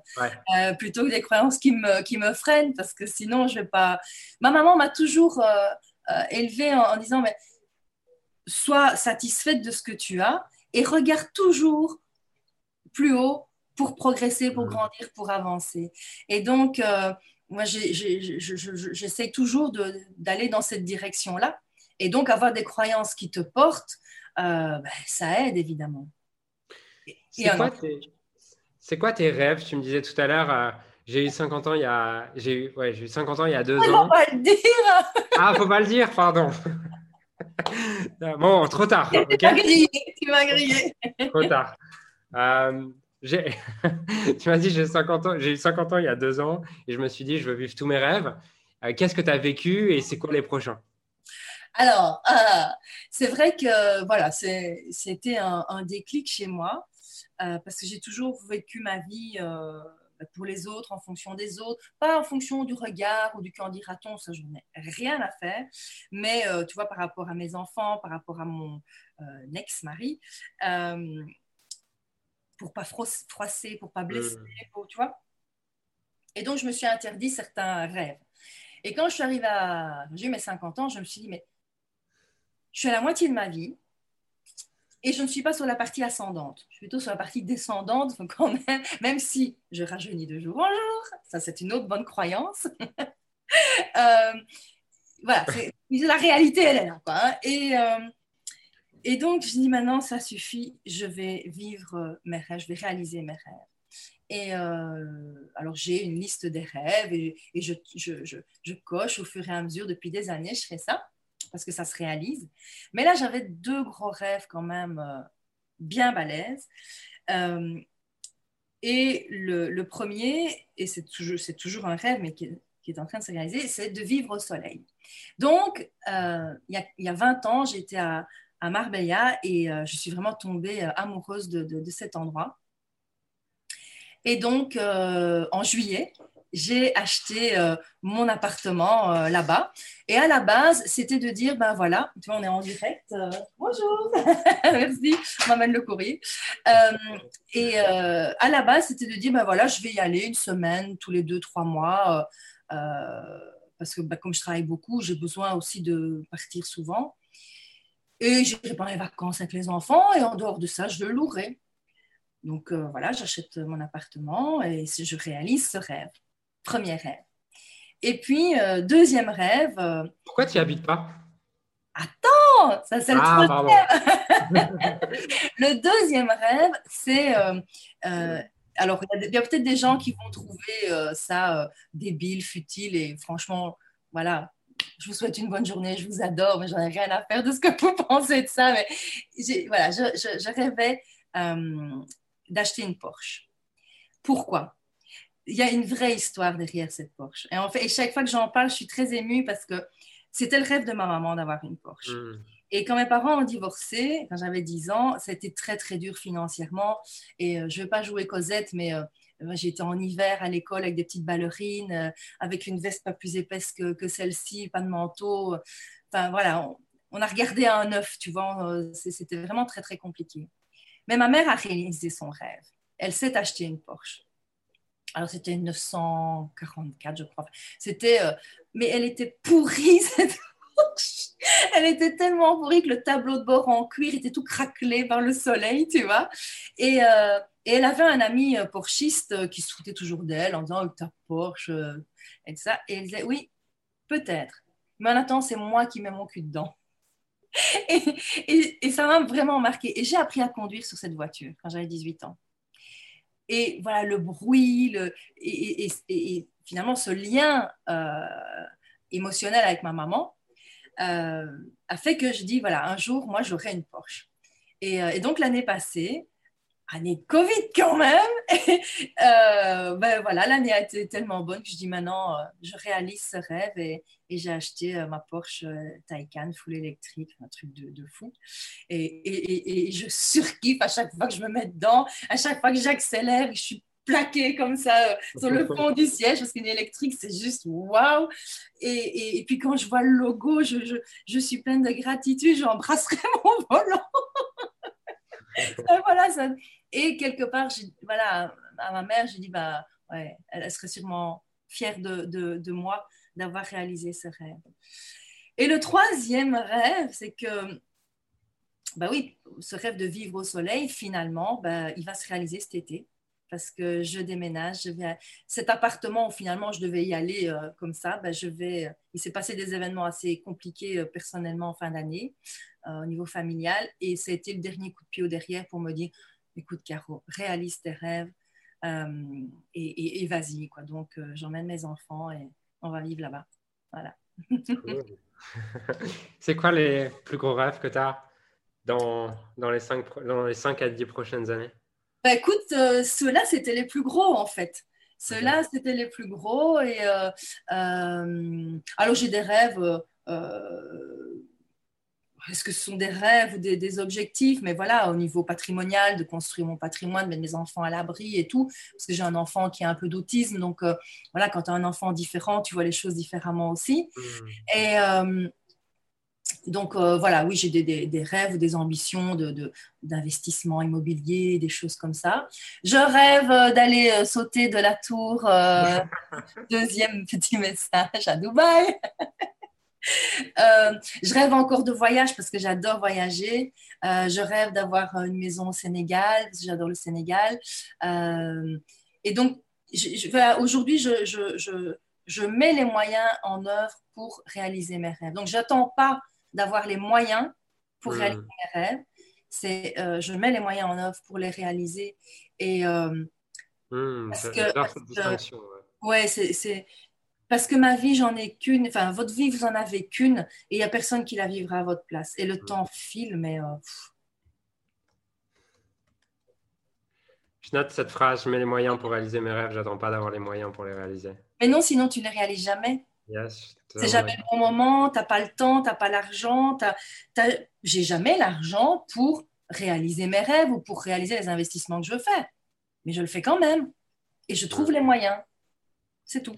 euh, plutôt que des croyances qui me, qui me freinent parce que sinon, je vais pas. Ma maman m'a toujours euh, euh, élevée en, disant mais sois satisfaite de ce que tu as et regarde toujours plus haut pour progresser, pour grandir, pour avancer. Et donc, moi, j'essaie toujours d'aller dans cette direction-là. Et donc, avoir des croyances qui te portent, euh, ben, ça aide évidemment. C'est quoi, tes rêves? Tu me disais tout à l'heure, euh, j'ai eu 50 ans il y a, j'ai eu, ouais, j'ai eu 50 ans il y a deux ans. Faut pas le dire. ah, faut pas le dire, pardon. bon, trop tard. Tu m'as grillé. Tu m'as grillé. trop tard. Euh, tu m'as dit j'ai 50 ans, j'ai eu 50 ans il y a deux ans et je me suis dit je veux vivre tous mes rêves. Euh, qu'est-ce que tu as vécu et c'est quoi les prochains? Alors, euh, c'est vrai que voilà, c'était un, déclic chez moi euh, parce que j'ai toujours vécu ma vie pour les autres, en fonction des autres, pas en fonction du regard ou du qu'en dira-t-on, ça, je n'ai rien à faire. Mais tu vois, par rapport à mes enfants, par rapport à mon ex-mari, pour pas froisser, pour pas blesser, mmh. tu vois. Et donc, je me suis interdit certains rêves. Et quand je suis arrivée à. J'ai eu mes 50 ans, je me suis dit, mais je suis à la moitié de ma vie et je ne suis pas sur la partie ascendante. Je suis plutôt sur la partie descendante, quand même, même si je rajeunis de jour en jour. Ça, c'est une autre bonne croyance. euh, voilà, la réalité, elle est là. Quoi, hein. et, euh, et donc, je dis maintenant, ça suffit, je vais vivre mes rêves, je vais réaliser mes rêves. Et euh, alors, j'ai une liste des rêves et, je, coche au fur et à mesure. Depuis des années, je fais ça parce que ça se réalise. Mais là, j'avais deux gros rêves quand même euh, bien balèzes. Euh, et le, premier, et c'est toujours, un rêve, mais qui, est en train de se réaliser, c'est de vivre au soleil. Donc, il y, a, y, a, 20 ans, j'étais à, à, Marbella et je suis vraiment tombée amoureuse de, cet endroit. Et donc, euh, en juillet, j'ai acheté euh, mon appartement euh, là-bas. Et à la base, c'était de dire, ben voilà, tu vois, on est en direct. bonjour, merci, on m'amène le courrier. et à la base, c'était de dire, ben voilà, je vais y aller une semaine, tous les deux, trois mois. parce que ben, comme je travaille beaucoup, j'ai besoin aussi de partir souvent. Et j'irai pas les vacances avec les enfants. Et en dehors de ça, je le louerai. Donc euh, voilà, j'achète mon appartement et je réalise ce rêve. Premier rêve. Et puis, euh, deuxième rêve. Euh, Pourquoi tu n'y habites pas? Attends, ça c'est le ah, le deuxième rêve, c'est. alors, il y a, peut-être des gens qui vont trouver ça débile, futile, et franchement, voilà, je vous souhaite une bonne journée, je vous adore, mais j'en ai rien à faire de ce que vous pensez de ça. Mais voilà, je, je, je rêvais d'acheter une Porsche. Pourquoi? Il y a une vraie histoire derrière cette Porsche. Et en fait, et chaque fois que j'en parle, je suis très émue parce que c'était le rêve de ma maman d'avoir une Porsche. Hmm. Et quand mes parents ont divorcé, quand j'avais 10 ans, c'était très très dur financièrement. Et euh, je ne vais pas jouer Cosette, mais euh, j'étais en hiver à l'école avec des petites ballerines, euh, avec une veste pas plus épaisse que, celle-ci, pas de manteau. Enfin voilà, on, a regardé un œuf, tu vois. C'était vraiment très très compliqué. Mais ma mère a réalisé son rêve. Elle s'est acheté une Porsche. Alors, c'était une 944, je crois. C'était, euh, mais elle était pourrie, cette Porsche. Elle était tellement pourrie que le tableau de bord en cuir était tout craquelé par le soleil, tu vois. Et, euh, et elle avait un ami euh, porschiste qui se foutait toujours d'elle en disant ta Porsche et ça. Et elle disait oui, peut-être. Mais en attendant, c'est moi qui mets mon cul dedans. et, ça m'a vraiment marqué. Et j'ai appris à conduire sur cette voiture quand j'avais 18 ans. Et voilà, le bruit, le, et, finalement ce lien euh, émotionnel avec ma maman euh, a fait que je dis, voilà, un jour, moi, j'aurai une Porsche. Et, euh, donc l'année passée, année de Covid quand même. Euh, ben voilà, l'année a été tellement bonne que je dis maintenant, euh, je réalise ce rêve et, j'ai acheté euh, ma Porsche Taycan full électrique, un truc de, fou. Et, et, je surkiffe à chaque fois que je me mets dedans, à chaque fois que j'accélère, je suis plaquée comme ça sur le fond du siège parce qu'une électrique c'est juste waouh et, puis quand je vois le logo je, je, je suis pleine de gratitude j'embrasserai mon volant Et quelque part, voilà, à ma mère, j'ai dit, bah, ouais, elle serait sûrement fière de, de, de moi d'avoir réalisé ce rêve. Et le troisième rêve, c'est que, bah oui, ce rêve de vivre au soleil, finalement, bah, il va se réaliser cet été parce que je déménage. Je vais Cet appartement où finalement je devais y aller euh, comme ça, bah, je vais... il s'est passé des événements assez compliqués euh, personnellement en fin d'année. Euh, au niveau familial. Et ça a été le dernier coup de pied au derrière pour me dire, écoute Caro, réalise tes rêves et, vas-y. Quoi. Donc j'emmène mes enfants et on va vivre là-bas. Voilà. C'est quoi les plus gros rêves que tu as dans, dans, les 5, dans les 5 à 10 prochaines années? Bah, Écoute, ceux-là, c'était les plus gros en fait. Ceux-là, c'était les plus gros. Et alors, j'ai des rêves est-ce que ce sont des rêves ou des, objectifs? Mais voilà, au niveau patrimonial, de construire mon patrimoine, de mettre mes enfants à l'abri et tout, parce que j'ai un enfant qui a un peu d'autisme, donc euh, voilà, quand tu as un enfant différent, tu vois les choses différemment aussi. Mmh. Et euh, donc euh, voilà, oui, j'ai des, rêves ou des ambitions d'investissement de, immobilier, des choses comme ça. Je rêve d'aller sauter de la tour. deuxième petit message à Dubaï. Euh, je rêve encore de voyage parce que j'adore voyager. Euh, je rêve d'avoir une maison au Sénégal parce que j'adore le Sénégal. Euh, et donc, aujourd'hui, je, je, je, mets les moyens en œuvre pour réaliser mes rêves. Donc, je n'attends pas d'avoir les moyens pour réaliser mes rêves. C'est, je mets les moyens en œuvre pour les réaliser. Et mmh, parce que, ouais, c'est parce que ma vie, j'en ai qu'une, enfin, votre vie, vous en avez qu'une, et il n'y a personne qui la vivra à votre place. Et le mm. temps file, mais. Euh, je note cette phrase je mets les moyens pour réaliser mes rêves, j'attends pas d'avoir les moyens pour les réaliser. Mais non, sinon, tu ne les réalises jamais. Yes, c'est jamais le bon moment, tu n'as pas le temps, tu n'as pas l'argent. J'ai jamais l'argent pour réaliser mes rêves ou pour réaliser les investissements que je faire. Mais je le fais quand même. Et je trouve mm. les moyens. C'est tout.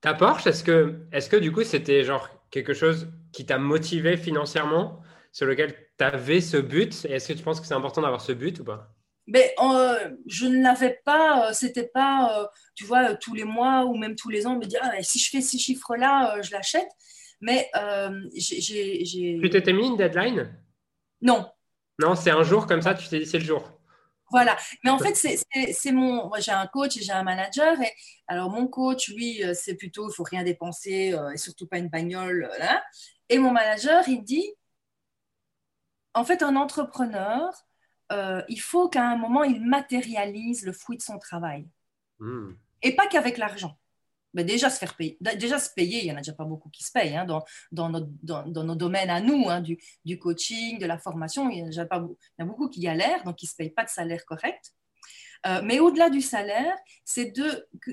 Ta Porsche, est-ce que, est que du coup c'était genre quelque chose qui t'a motivé financièrement, sur lequel tu avais ce but? Et est-ce que tu penses que c'est important d'avoir ce but ou pas? Mais euh, je ne l'avais pas, euh, c'était pas, euh, tu vois, tous les mois ou même tous les ans, me dire, ah, si je fais ces chiffres-là, je l'achète. Mais j'ai. Tu t'étais mis une deadline? Non. Non, c'est un jour comme ça, tu t'es dit, c'est le jour. Voilà. Mais en fait, c'est mon. Moi, j'ai un coach et j'ai un manager. Et alors, mon coach, lui, c'est plutôt il faut rien dépenser et surtout pas une bagnole. Là. Et mon manager, il dit en fait, un entrepreneur, il faut qu'à un moment, il matérialise le fruit de son travail. Hmm. Et pas qu'avec l'argent déjà se faire payer, déjà se payer, il y en a déjà pas beaucoup qui se payent hein, dans, dans, nos, dans, nos domaines à nous, hein, du, du, coaching, de la formation, il y, a déjà pas, il y a beaucoup qui galèrent, donc qui ne se payent pas de salaire correct. Euh, mais au-delà du salaire, c'est de, que,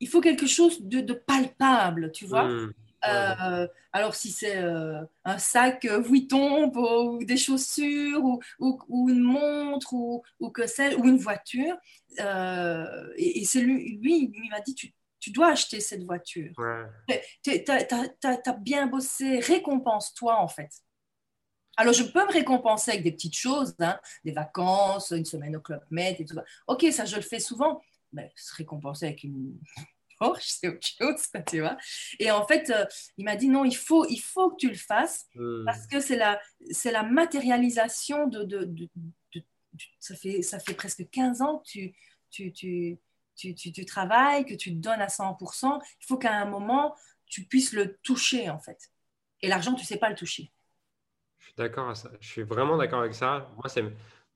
il faut quelque chose de, de palpable, tu vois. Mmh. Euh, alors si c'est euh, un sac Vuitton ou des chaussures ou, ou, une montre ou, ou que c'est ou une voiture, et, et c'est lui, lui, il m'a dit tu tu dois acheter cette voiture. Tu as, bien bossé, récompense-toi en fait. Alors, je peux me récompenser avec des petites choses, hein, des vacances, une semaine au Club Med et tout ça. Ok, ça, je le fais souvent. Mais se récompenser avec une Porsche, c'est autre chose, tu vois. Et en fait, euh, il m'a dit non, il faut, il faut que tu le fasses hmm. parce que c'est la, c'est la matérialisation de, de, de, ça, fait, ça fait presque 15 ans que tu, tu, tu, tu, tu, travailles, que tu te donnes à 100%, il faut qu'à un moment, tu puisses le toucher, en fait. Et l'argent, tu ne sais pas le toucher. Je suis d'accord à ça. Je suis vraiment d'accord avec ça. Moi, c'est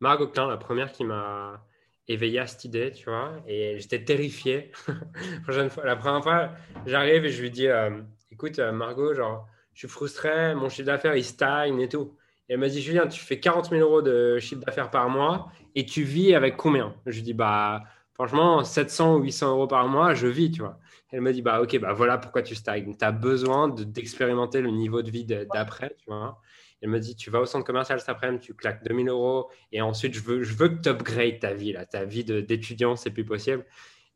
Margot Klein, la première qui m'a éveillé à cette idée, tu vois. Et j'étais terrifié. la première fois, j'arrive et je lui dis euh, Écoute, euh, Margot, genre, je suis frustré, mon chiffre d'affaires, il stagne et tout. Et elle m'a dit Julien, tu fais 40 000 euros de chiffre d'affaires par mois et tu vis avec combien? Je lui dis Bah franchement, 700 ou 800 euros par mois, je vis, tu vois. Elle me dit, bah, ok, bah, voilà pourquoi tu stagnes. Tu as besoin d'expérimenter le niveau de vie d'après, tu vois. Elle me dit, tu vas au centre commercial cet après-midi, tu claques 2000 euros et ensuite, je veux, je veux que tu upgrades ta vie, là. Ta vie d'étudiant, c'est plus possible.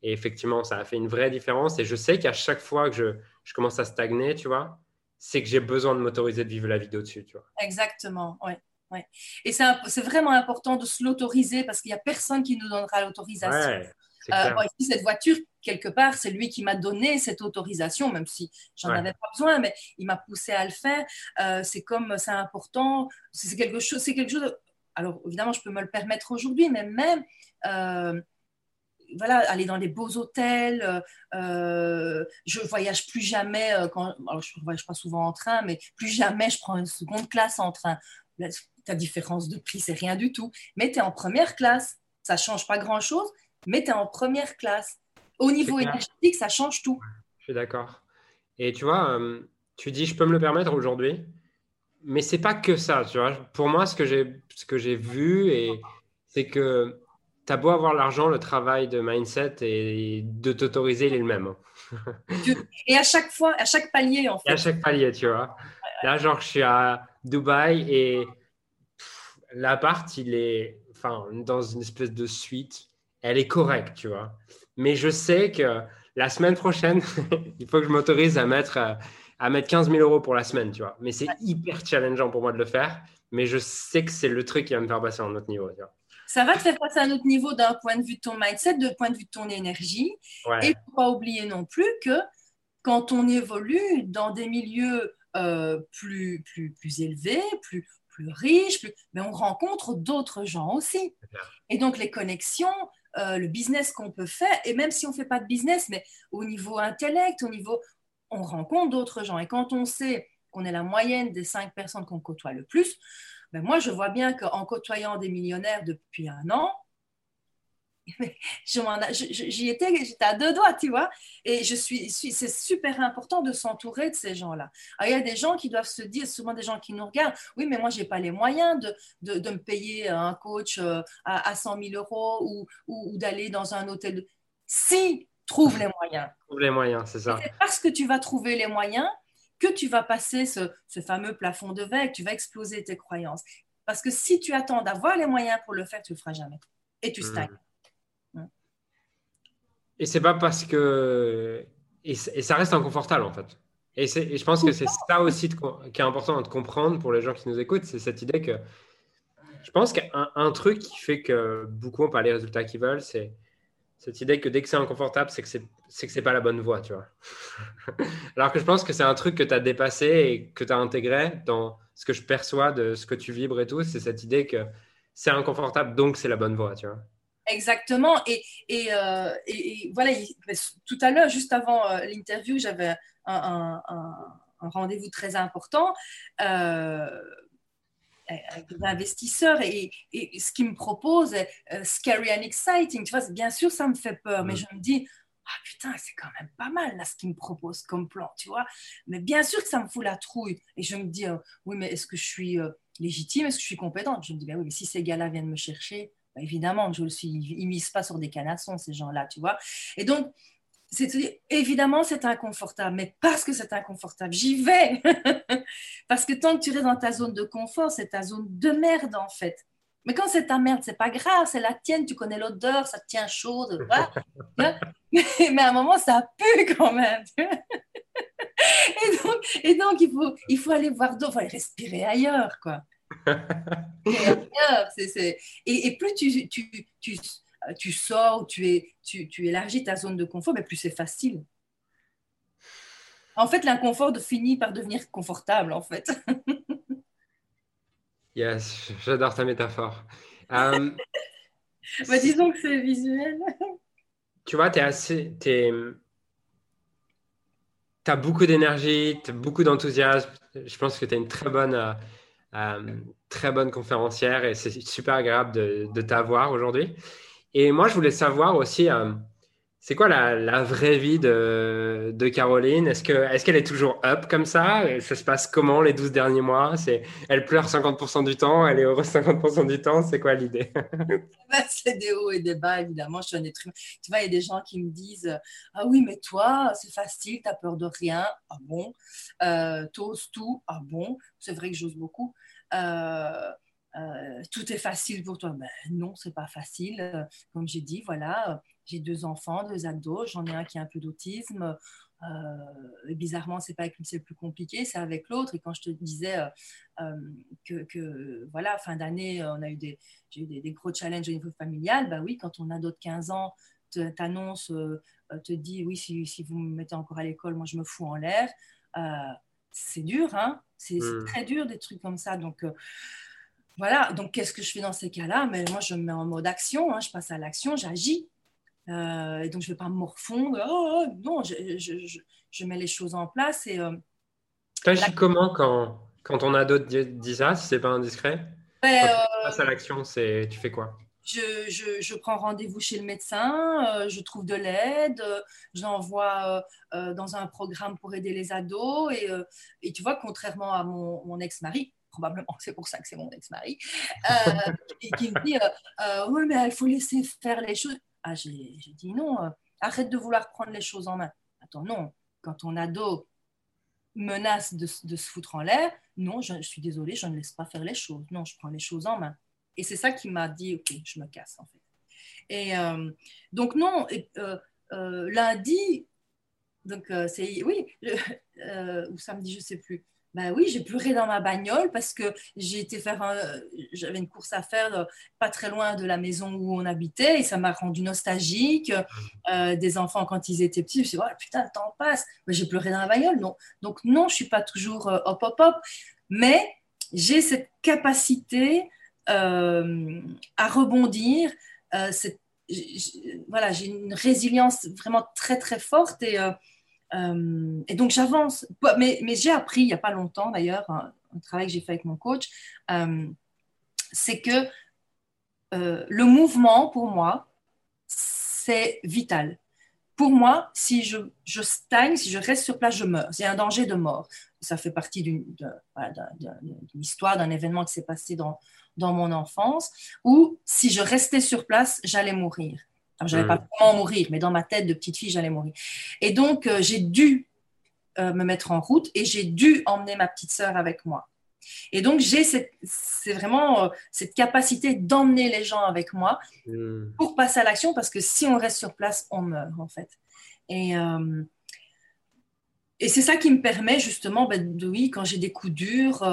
Et effectivement, ça a fait une vraie différence. Et je sais qu'à chaque fois que je, je, commence à stagner, tu vois, c'est que j'ai besoin de m'autoriser de vivre la vie d'au-dessus, tu vois. Exactement, oui. Ouais. Et c'est vraiment important de se l'autoriser parce qu'il n'y a personne qui nous donnera l'autorisation. Euh, cette voiture, quelque part, c'est lui qui m'a donné cette autorisation, même si j'en avais pas besoin, mais il m'a poussé à le faire. Euh, c'est comme, c'est important, c'est quelque chose, c'est quelque chose. alors évidemment, je peux me le permettre aujourd'hui, mais même. Euh, voilà, aller dans des beaux hôtels. Euh, je voyage plus jamais quand. Alors, je ne voyage pas souvent en train, mais plus jamais je prends une seconde classe en train ta différence de prix, c'est rien du tout. Mais tu es en première classe, ça change pas grand-chose, mais tu es en première classe. Au niveau énergétique, ça change tout. Je suis d'accord. Et tu vois, euh, tu dis, je peux me le permettre aujourd'hui, mais c'est pas que ça. Tu vois. Pour moi, ce que j'ai vu, et c'est que tu as beau avoir l'argent, le travail de mindset et de t'autoriser, il est le même. et à chaque fois, à chaque palier, en fait. à chaque palier, tu vois. Là, genre, je suis à Dubaï et l'appart, il est enfin, dans une espèce de suite. Elle est correcte, tu vois. Mais je sais que la semaine prochaine, il faut que je m'autorise à mettre, à mettre 15 000 euros pour la semaine, tu vois. Mais c'est hyper challengeant pour moi de le faire. Mais je sais que c'est le truc qui va me faire passer à un autre niveau, tu vois ça va te faire passer à un autre niveau d'un point de vue de ton mindset, d'un point de vue de ton énergie. Et il ne faut pas oublier non plus que quand on évolue dans des milieux euh, plus, plus, plus élevés, plus, plus riches, plus, mais on rencontre d'autres gens aussi. Et donc les connexions, euh, le business qu'on peut faire, et même si on ne fait pas de business, mais au niveau intellect, au niveau, on rencontre d'autres gens. Et quand on sait qu'on est la moyenne des cinq personnes qu'on côtoie le plus, ben moi je vois bien qu'en côtoyant des millionnaires depuis un an, j'y étais, j'étais à deux doigts, tu vois. Et je suis, c'est super important de s'entourer de ces gens-là. il y a des gens qui doivent se dire, souvent des gens qui nous regardent, oui, mais moi, je n'ai pas les moyens de, de, me payer un coach euh, à, à 100 000 euros ou, ou, d'aller dans un hôtel. De... Si, trouve les moyens. Trouve les moyens, c'est ça. C'est parce que tu vas trouver les moyens que tu vas passer ce, ce fameux plafond de verre, que tu vas exploser tes croyances. Parce que si tu attends d'avoir les moyens pour le faire, tu ne le feras jamais. Et tu mmh. Et c'est pas parce que. Et, ça reste inconfortable, en fait. Et, je pense que c'est ça aussi qui est important de comprendre pour les gens qui nous écoutent, c'est cette idée que. Je pense qu'un truc qui fait que beaucoup n'ont pas les résultats qu'ils veulent, c'est cette idée que dès que c'est inconfortable, c'est que c'est que c'est pas la bonne voie, tu vois. Alors que je pense que c'est un truc que tu as dépassé et que tu as intégré dans ce que je perçois de ce que tu vibres et tout, c'est cette idée que c'est inconfortable, donc c'est la bonne voie, tu vois. Exactement. Et, et, euh, voilà, tout à l'heure, juste avant euh, l'interview, j'avais un, rendez-vous très important euh, avec des investisseurs et, ce qu'ils me proposent est scary and exciting. Tu vois, bien sûr, ça me fait peur, mais je me dis, ah putain, c'est quand même pas mal là ce qu'ils me proposent comme plan, tu vois. Mais bien sûr que ça me fout la trouille. Et je me dis, oui, mais est-ce que je suis légitime? Est-ce que je suis compétente? Je me dis, ben oui, mais si ces gars-là viennent me chercher, bah, évidemment, je le suis, ils misent pas sur des canassons, ces gens-là, tu vois. Et donc, c'est évidemment, c'est inconfortable, mais parce que c'est inconfortable, j'y vais. parce que tant que tu restes dans ta zone de confort, c'est ta zone de merde, en fait. Mais quand c'est ta merde, c'est pas grave, c'est la tienne, tu connais l'odeur, ça te tient chaud, mais à un moment, ça pue quand même. et, donc, et donc, il faut, il faut aller voir d'autres, il faut aller respirer ailleurs, quoi. Et, plus tu, tu, tu, tu, sors, tu, es, tu, tu élargis ta zone de confort, mais plus c'est facile. En fait, l'inconfort finit par devenir confortable, en fait. yes, j'adore ta métaphore. Euh, bah, disons que c'est visuel. tu vois, tu es assez. Tu as beaucoup d'énergie, tu as beaucoup d'enthousiasme. Je pense que tu as une très bonne euh, euh, très bonne conférencière et c'est super agréable de, de t'avoir aujourd'hui. Et moi, je voulais savoir aussi, euh, c'est quoi la, vraie vie de, Caroline? Est-ce qu'elle est, toujours up comme ça? Ça se passe comment les 12 derniers mois? Elle pleure 50% du temps, elle est heureuse 50% du temps, c'est quoi l'idée? C'est des hauts et des bas, évidemment. Je suis un être humain. Tu vois, il y a des gens qui me disent Ah oui, mais toi, c'est facile, tu peur de rien. Ah bon? Euh, T'oses tout? Ah bon? C'est vrai que j'ose beaucoup. Euh, euh, tout est facile pour toi. Ben, non, c'est pas facile. Comme j'ai dit, voilà, j'ai deux enfants, deux ados. J'en ai un qui a un peu d'autisme. Euh, bizarrement, c'est pas avec lui c'est le plus compliqué, c'est avec l'autre. Et quand je te disais que, voilà, fin d'année, on a eu des, j'ai eu des, gros challenges au niveau familial, bah oui, quand on a d'autres 15 ans, t'annonce, te dit oui, si, si, vous me mettez encore à l'école, moi je me fous en l'air c'est dur, hein c'est hmm. très dur des trucs comme ça. Donc euh, voilà, donc qu'est-ce que je fais dans ces cas-là? Mais moi, je me mets en mode action, hein, je passe à l'action, j'agis. Euh, et donc, je ne vais pas me morfondre. Oh, oh, non, je, mets les choses en place. Et, euh, tu agis comment quand, quand on a d'autres disent ça, si ce n'est pas indiscret? Ben, Quand tu passes à l'action, tu fais quoi? Je, prends rendez-vous chez le médecin, euh, je trouve de l'aide, euh, j'envoie euh, dans un programme pour aider les ados. Et, tu vois, contrairement à mon, ex-mari, probablement c'est pour ça que c'est mon ex-mari, et qui me dit Oui, mais il faut laisser faire les choses. Ah, j'ai dit non, arrête de vouloir prendre les choses en main. Attends, non, quand ton ado menace de, se foutre en l'air, non, je, suis désolée, je ne laisse pas faire les choses. Non, je prends les choses en main. Et c'est ça qui m'a dit, ok, je me casse en fait. Et euh, donc non, euh, euh, lundi, donc c'est oui, ou samedi, je sais plus. Ben oui, j'ai pleuré dans ma bagnole parce que j'ai été faire j'avais une course à faire pas très loin de la maison où on habitait et ça m'a rendu nostalgique. des enfants quand ils étaient petits, je me suis dit, oh, putain, le temps passe. J'ai pleuré dans la bagnole, non. Donc non, je suis pas toujours hop hop hop, mais j'ai cette capacité à rebondir, voilà, j'ai une résilience vraiment très très forte et, euh, euh, et donc j'avance. Mais, mais j'ai appris il n'y a pas longtemps d'ailleurs, un, travail que j'ai fait avec mon coach, euh, c'est que le mouvement pour moi, c'est vital. Pour moi, si je, stagne, si je reste sur place, je meurs. C'est un danger de mort. Ça fait partie d'une histoire, d'un événement qui s'est passé dans, dans mon enfance, ou si je restais sur place, j'allais mourir. Alors, je n'allais pas vraiment mourir, mais dans ma tête de petite fille, j'allais mourir. Et donc, euh, j'ai dû euh, me mettre en route et j'ai dû emmener ma petite sœur avec moi. Et donc, j'ai c'est vraiment euh, cette capacité d'emmener les gens avec moi hmm. pour passer à l'action, parce que si on reste sur place, on meurt, en fait. Et, et c'est ça qui me permet justement, ben, de, oui, quand j'ai des coups durs,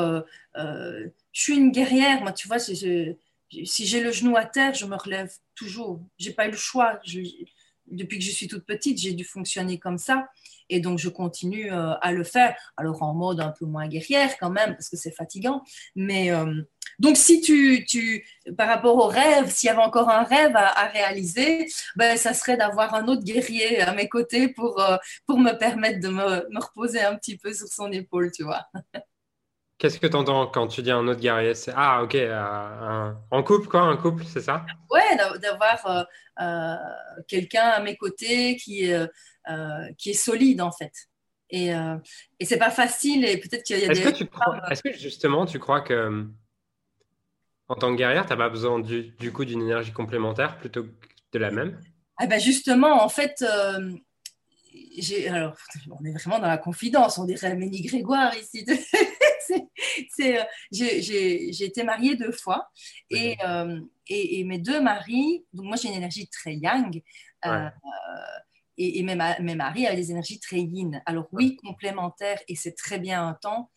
je suis une guerrière, moi, tu vois, si j'ai le genou à terre, je me relève toujours. J'ai pas eu le choix. depuis que je suis toute petite, j'ai dû fonctionner comme ça. Et donc, je continue euh, à le faire. Alors, en mode un peu moins guerrière quand même, parce que c'est fatigant. Mais euh, donc, si tu, tu, par rapport au rêve, s'il y avait encore un rêve à, réaliser, ben, ça serait d'avoir un autre guerrier à mes côtés pour, euh, pour me permettre de me, me reposer un petit peu sur son épaule, tu vois. Qu'est-ce que tu entends quand tu dis un autre guerrier Ah, ok, euh, en couple, quoi, un couple, c'est ça? Ouais, d'avoir euh, euh, quelqu'un à mes côtés qui, qui est solide, en fait. Et, et c'est pas facile, et peut-être qu'il y a est-ce des. Que est-ce que justement, tu crois que en tant que guerrière, tu n'as pas besoin du, du coup d'une énergie complémentaire plutôt que de la même? Ah ben Justement, en fait. alors, on est vraiment dans la confidence, on dirait Ménie Grégoire ici. C'est, euh, j'ai été mariée deux fois euh, et, et, mes deux maris, donc moi j'ai une énergie très yang. Euh, et, mes, mes, maris avaient des énergies très yin. Alors oui, complémentaires, et c'est très bien un temps,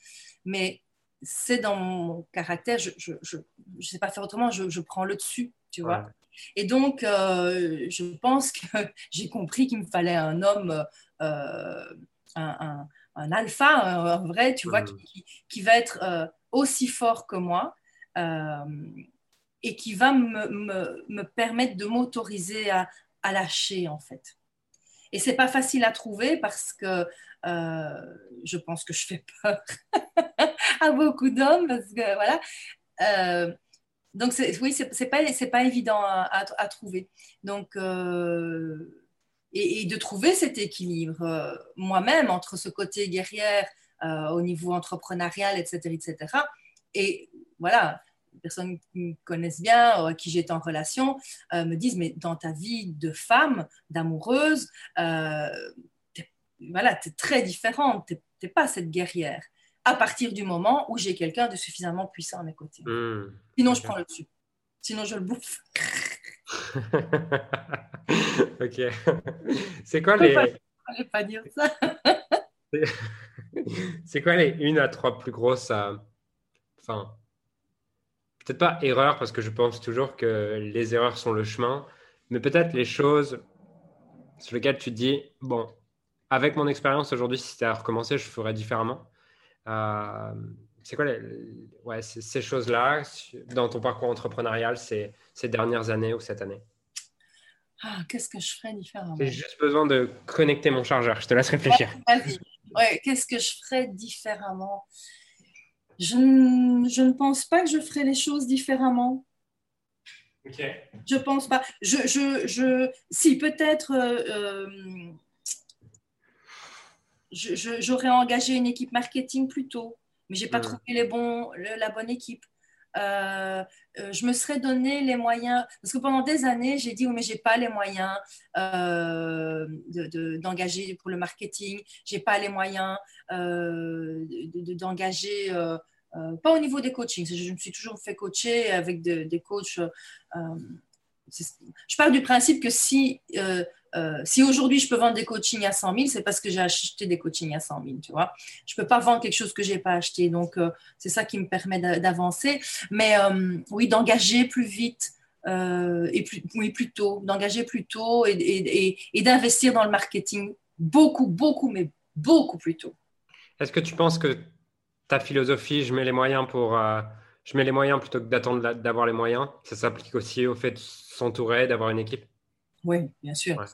mais c'est dans mon caractère, je ne je, je, sais pas faire autrement, je, prends le dessus, tu vois. Et donc, je pense que j'ai compris qu'il me fallait un homme, un, un alpha, un, vrai, tu vois, qui, va être euh, aussi fort que moi euh, et qui va me, permettre de m'autoriser à, lâcher, en fait. Et c'est pas facile à trouver parce que euh, je pense que je fais peur à beaucoup d'hommes, parce que voilà. donc oui, c'est pas, pas évident à, à trouver. Donc et, de trouver cet équilibre euh, moi-même entre ce côté guerrière euh, au niveau entrepreneurial, etc., etc. Et voilà, les personnes qui me connaissent bien, euh, qui j'étais en relation, me disent, mais dans ta vie de femme, d'amoureuse, voilà, tu es très différente, tu n'es pas cette guerrière. À partir du moment où j'ai quelqu'un de suffisamment puissant à mes côtés. Hmm. Sinon, je prends le dessus. Sinon, je le bouffe. ok. C'est quoi les. Je pas dire ça. C'est quoi les une à trois plus grosses. Euh, enfin, peut-être pas erreurs, parce que je pense toujours que les erreurs sont le chemin, mais peut-être les choses sur lesquelles tu te dis bon, avec mon expérience aujourd'hui, si c'était à recommencer, je ferais différemment. Euh, c'est quoi les, ouais, ces choses-là dans ton parcours entrepreneurial ces, ces dernières années ou cette année? Ah, Qu'est-ce que je ferais différemment? J'ai juste besoin de connecter mon chargeur. Je te laisse réfléchir. Ouais, Qu'est-ce que je ferais différemment? Je, je, ne pense pas que je ferais les choses différemment. Ok. Je pense pas. Je, je, je si, peut-être. Euh, euh j'aurais engagé une équipe marketing plus tôt mais j'ai pas hmm. trouvé les bons, la bonne équipe. euh, euh, je me serais donné les moyens, parce que pendant des années, j'ai dit, oui, mais j'ai pas les moyens euh, d'engager pour le marketing, j'ai pas les moyens d'engager, pas au niveau des coachings, je me suis toujours fait coacher avec des coachs. je pars du principe que si euh, si aujourd'hui je peux vendre des coachings à 100 000, c'est parce que j'ai acheté des coachings à 100 000, tu vois. Je peux pas vendre quelque chose que j'ai pas acheté, donc euh, c'est ça qui me permet d'avancer. Mais euh, oui, d'engager plus vite et plus, oui, plus tôt, d'engager plus tôt et, d'investir dans le marketing beaucoup, beaucoup, mais beaucoup plus tôt. Est-ce que tu penses que ta philosophie, je mets les moyens pour, je mets les moyens plutôt que d'attendre d'avoir les moyens, ça s'applique aussi au fait de s'entourer, d'avoir une équipe? Oui, bien sûr.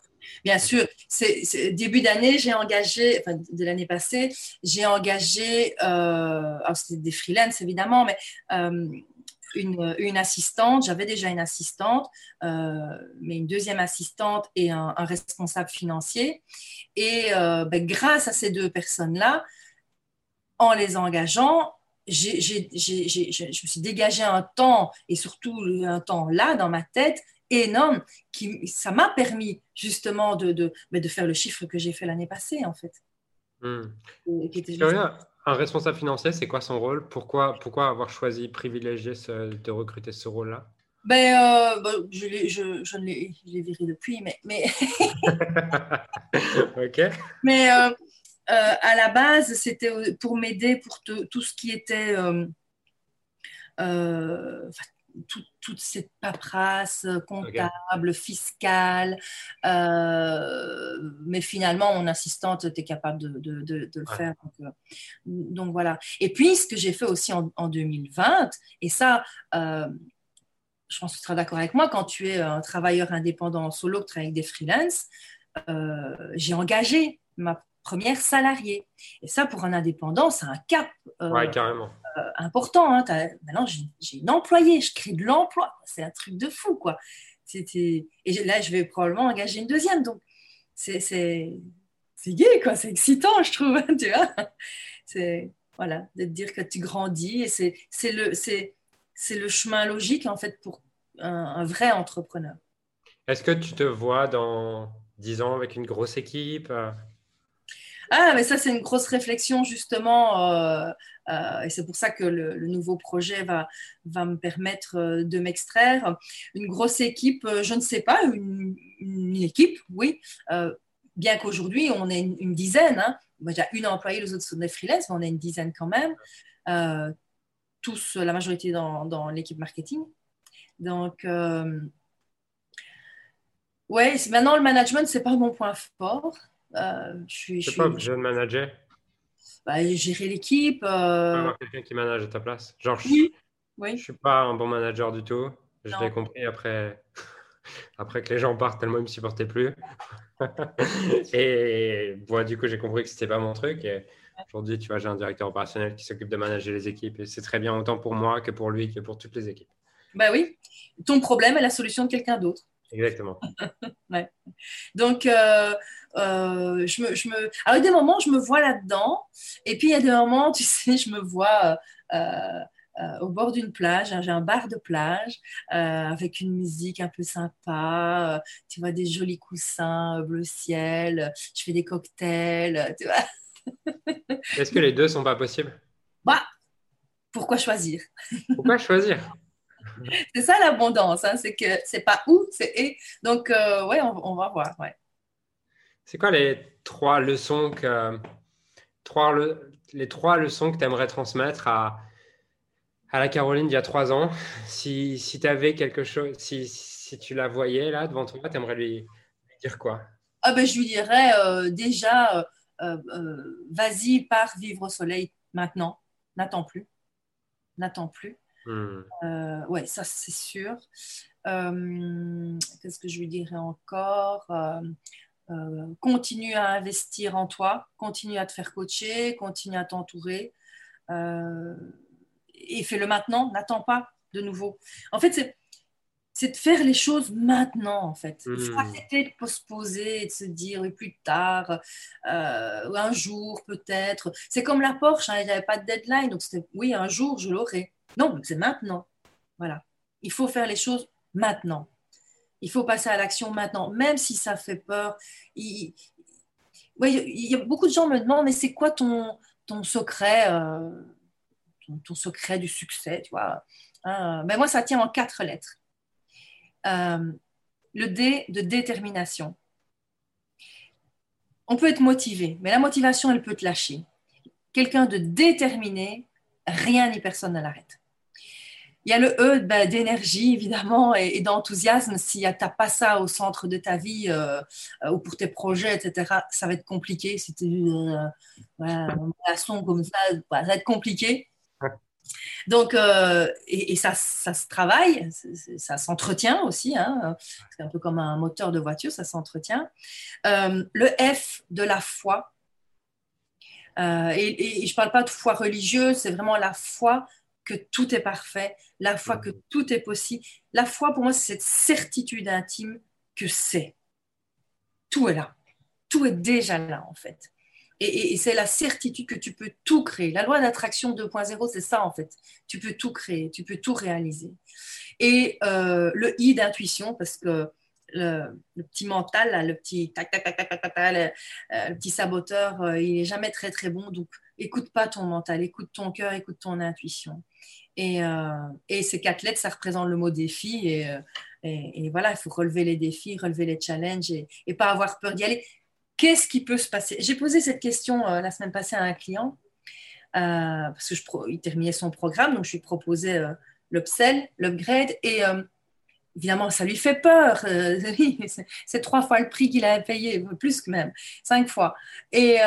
Bien sûr. C'est, début d'année, j'ai engagé, enfin, de l'année passée, j'ai engagé, euh, c'était des freelances évidemment, mais euh, une, une, assistante. J'avais déjà une assistante, euh, mais une deuxième assistante et un, responsable financier. Et ben, grâce à ces deux personnes-là, en les engageant, j'ai, j'ai, je me suis dégagé un temps et surtout un temps là dans ma tête énorme qui ça m'a permis justement de, de, de, faire le chiffre que j'ai fait l'année passée en fait. Hmm. un responsable financier, c'est quoi son rôle? Pourquoi, pourquoi avoir choisi, privilégié de recruter ce rôle-là? Ben, euh, ben, je, je, je l'ai viré depuis, mais. mais... ok. Mais euh, euh, à la base, c'était pour m'aider pour tout ce qui était toute cette paperasse euh, comptable, fiscale. Euh, mais finalement, mon assistante était capable de, de, le faire. Euh, donc, voilà. Et puis, ce que j'ai fait aussi en, 2020, et ça, je pense que tu seras d'accord avec moi, quand tu es un travailleur indépendant en solo, que tu travailles avec des freelances, j'ai engagé ma première salariée. Et ça, pour un indépendant, c'est un cap euh, carrément. Euh, important. Hein. Maintenant, j'ai une employée, je crée de l'emploi. C'est un truc de fou, quoi. Et là, je vais probablement engager une deuxième. Donc, c'est gay, quoi. C'est excitant, je trouve. tu vois C'est voilà, de te dire que tu grandis. Et c'est le, le chemin logique, en fait, pour un, un vrai entrepreneur. Est-ce que tu te vois dans 10 ans avec une grosse équipe ah, mais ça, c'est une grosse réflexion, justement. Euh, euh, et c'est pour ça que le, nouveau projet va, me permettre euh, de m'extraire. Une grosse équipe, je ne sais pas, une, équipe, oui. bien qu'aujourd'hui, on est une, dizaine. Hein. Moi, j'ai une employée, les autres sont des freelance, mais on est une dizaine quand même. tous, la majorité dans, l'équipe marketing. Donc, ouais, maintenant, le management, c'est pas mon point fort. Euh, je suis, pas jeune manager bah, Gérer l'équipe. Euh... quelqu'un qui manage à ta place. Genre, je, oui. oui. je suis pas un bon manager du tout. Je l'ai compris après, après que les gens partent tellement ils me supportaient plus. et bon, du coup, j'ai compris que c'était pas mon truc. Et aujourd'hui, tu vois, j'ai un directeur opérationnel qui s'occupe de manager les équipes. Et c'est très bien autant pour moi que pour lui que pour toutes les équipes. Bah oui. Ton problème est la solution de quelqu'un d'autre. Exactement. ouais. Donc, euh, euh, je me, je me... Alors, il y a des moments, je me vois là-dedans. Et puis, il y a des moments, tu sais, je me vois euh, au bord d'une plage. J'ai un bar de plage avec une musique un peu sympa. tu vois, des jolis coussins, bleu ciel. Je fais des cocktails, tu vois. Est-ce que les deux sont pas possibles? Bah, pourquoi choisir? Pourquoi choisir? C'est ça l'abondance, hein, c'est que c'est pas où, c'est et. Donc, euh, ouais, on, va voir. Ouais. C'est quoi les trois leçons que trois les trois leçons que tu aimerais transmettre à, à la Caroline d'il y a trois ans? Si, si tu avais quelque chose, si, si, tu la voyais là devant toi, tu aimerais lui, dire quoi? Ah ben, Je lui dirais euh, déjà, euh, vas-y, pars vivre au soleil maintenant, n'attends plus. N'attends plus. Hmm. Euh, ouais, ça c'est sûr. Euh, qu'est-ce que je lui dirais encore euh, Continue à investir en toi, continue à te faire coacher, continue à t'entourer et fais-le maintenant, n'attends pas de nouveau. En fait, c'est c'est de faire les choses maintenant, en fait. Il faut hmm. arrêter de postposer et de se dire oui, plus tard, un jour peut-être. C'est comme la Porsche, hein, il n'y avait pas de deadline, donc c'était oui, un jour je l'aurai. Non, c'est maintenant. Voilà. Il faut faire les choses maintenant. Il faut passer à l'action maintenant, même si ça fait peur. Il, il y a beaucoup de gens me demandent, mais c'est quoi ton, secret, euh, ton, secret du succès, tu vois mais ben, Moi, ça tient en quatre lettres. Euh, le D de détermination. On peut être motivé, mais la motivation, elle peut te lâcher. Quelqu'un de déterminé, rien ni personne ne l'arrête. Il y a le E ben, d'énergie, évidemment, et, d'enthousiasme. Si tu n'as pas ça au centre de ta vie euh, euh, ou pour tes projets, etc., ça va être compliqué. Si tu euh, un poisson comme ça, ça va être compliqué. Donc, euh, et, ça, ça, se travaille, ça s'entretient aussi. Hein. c'est un peu comme un moteur de voiture, ça s'entretient. le F de la foi. et, et, je ne parle pas de foi religieuse, c'est vraiment la foi que tout est parfait, la foi que tout est possible. La foi, pour moi, c'est cette certitude intime que c'est. Tout est là. Tout est déjà là, en fait. Et, c'est la certitude que tu peux tout créer. La loi d'attraction 2.0, c'est ça, en fait. Tu peux tout créer, tu peux tout réaliser. Et euh, le I d'intuition, parce que le, petit mental, le petit tac, tac, tac, tac, tac, euh, le, petit saboteur, euh, il n'est jamais très, très bon. Donc, écoute pas ton mental, écoute ton cœur, écoute ton intuition. Et, euh, et, ces quatre lettres, ça représente le mot défi. Et, euh, et, voilà, il faut relever les défis, relever les challenges et, pas avoir peur d'y aller. Qu'est-ce qui peut se passer? J'ai posé cette question euh, la semaine passée à un client parce qu'il terminait son programme, donc je lui proposais l'upsell, l'upgrade et évidemment, ça lui fait peur. c'est trois fois le prix qu'il a payé, plus que même, cinq fois. Et,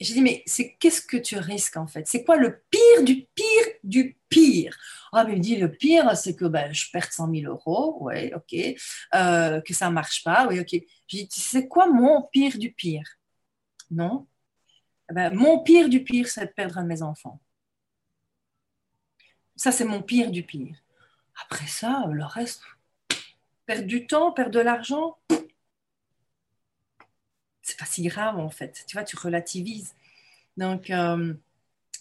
j'ai dit, mais c'est qu'est-ce que tu risques en fait? C'est quoi le pire du pire du pire? Ah, mais il me dit, le pire, c'est que ben, je perds 100 000 euros, oui, ok, euh, que ça ne marche pas, oui, ok. J'ai dit, c'est quoi mon pire du pire? Non. Eh ben, mon pire du pire, c'est de perdre mes enfants. Ça, c'est mon pire du pire. Après ça, le reste, perdre du temps, perdre de l'argent, c'est pas si grave en fait. Tu vois, tu relativises. Donc, euh,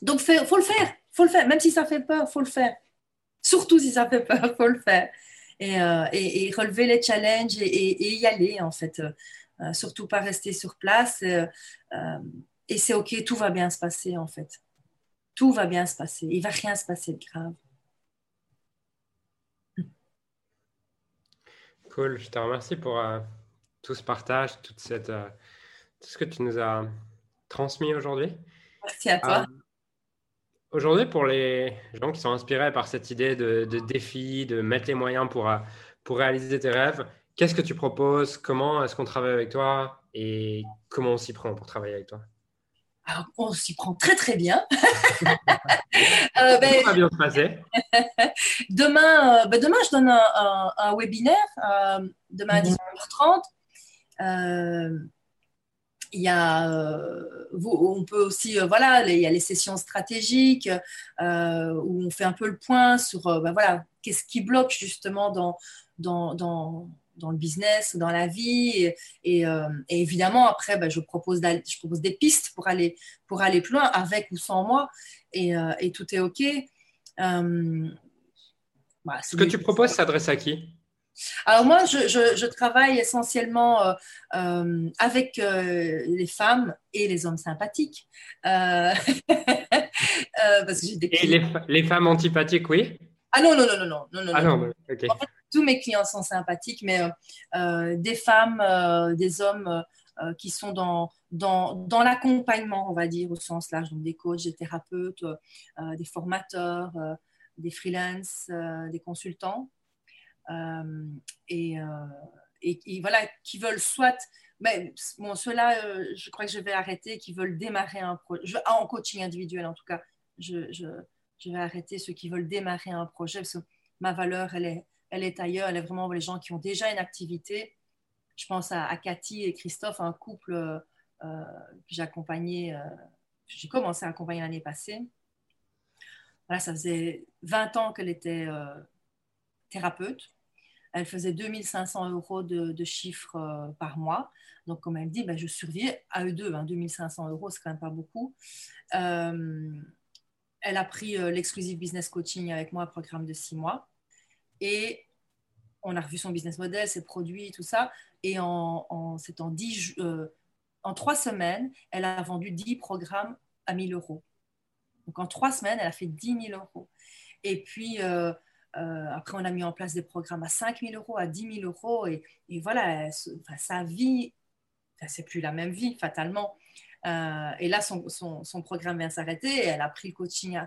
donc faut le faire, faut le faire. Même si ça fait peur, faut le faire. Surtout si ça fait peur, faut le faire. Et, euh, et, relever les challenges et, y aller en fait. Euh, surtout pas rester sur place. et c'est ok, tout va bien se passer en fait. Tout va bien se passer. Il va rien se passer de grave. Cool, je te remercie pour tout ce partage, toute cette, tout ce que tu nous as transmis aujourd'hui. Merci à toi. Euh, aujourd'hui, pour les gens qui sont inspirés par cette idée de, défi, de mettre les moyens pour, euh, pour réaliser tes rêves, qu'est-ce que tu proposes? Comment est-ce qu'on travaille avec toi? Et comment on s'y prend pour travailler avec toi? Alors, on s'y prend très très bien. euh, ben, va bien se passer. demain, euh, ben, demain, je donne un, webinaire, demain à 19h30. Mhm il y a, euh, on peut aussi, euh, voilà, il y a les sessions stratégiques euh, où on fait un peu le point sur, ben voilà, qu'est-ce qui bloque justement dans, dans, dans, dans, le business, dans la vie. Et, évidemment, après, ben, je, propose je propose des pistes pour aller, pour aller plus loin, avec ou sans moi. Et, et tout est OK. Ce que tu proposes s'adresse à qui? Alors moi, je, travaille essentiellement euh, euh, avec euh, les femmes et les hommes sympathiques. parce que des et les, femmes antipathiques, oui? Ah non, non, non, non, non, non, ah non, tous mes clients sont sympathiques, mais des femmes, des hommes qui sont dans, dans, dans l'accompagnement, on va dire, au sens large, donc des coachs, des thérapeutes, des formateurs, des freelances, des consultants. Euh, euh, et, voilà, qui veulent soit mais bon, ceux-là, euh, je crois que je vais arrêter, qui veulent démarrer un projet, en coaching individuel en tout cas, je, vais arrêter ceux qui veulent démarrer un projet parce que ma valeur, elle est, elle est ailleurs, elle est vraiment les gens qui ont déjà une activité. Je pense à, Cathy et Christophe, un couple euh, que j'ai accompagné, j'ai commencé à accompagner l'année passée. Voilà, ça faisait 20 ans qu'elle était thérapeute. Elle faisait 2500 euros de, de chiffre euh, par mois. Donc, comme elle dit, ben, je survivais à eux deux. 2500 hein, euros, c'est quand même pas beaucoup. Euh, elle a pris l'exclusive business coaching avec moi, un programme de six mois. Et on a revu son business model, ses produits, tout ça. Et en, en, en, en trois semaines, elle a vendu 10 programmes à 1000 euros. Donc en trois semaines, elle a fait 10 000 euros. Et puis, euh, euh, après, on a mis en place des programmes à 5 000 euros, à 10 000 euros. Et, voilà, sa vie, c'est plus la même vie, fatalement. Euh, et là, son, programme vient s'arrêter. Elle a pris le coaching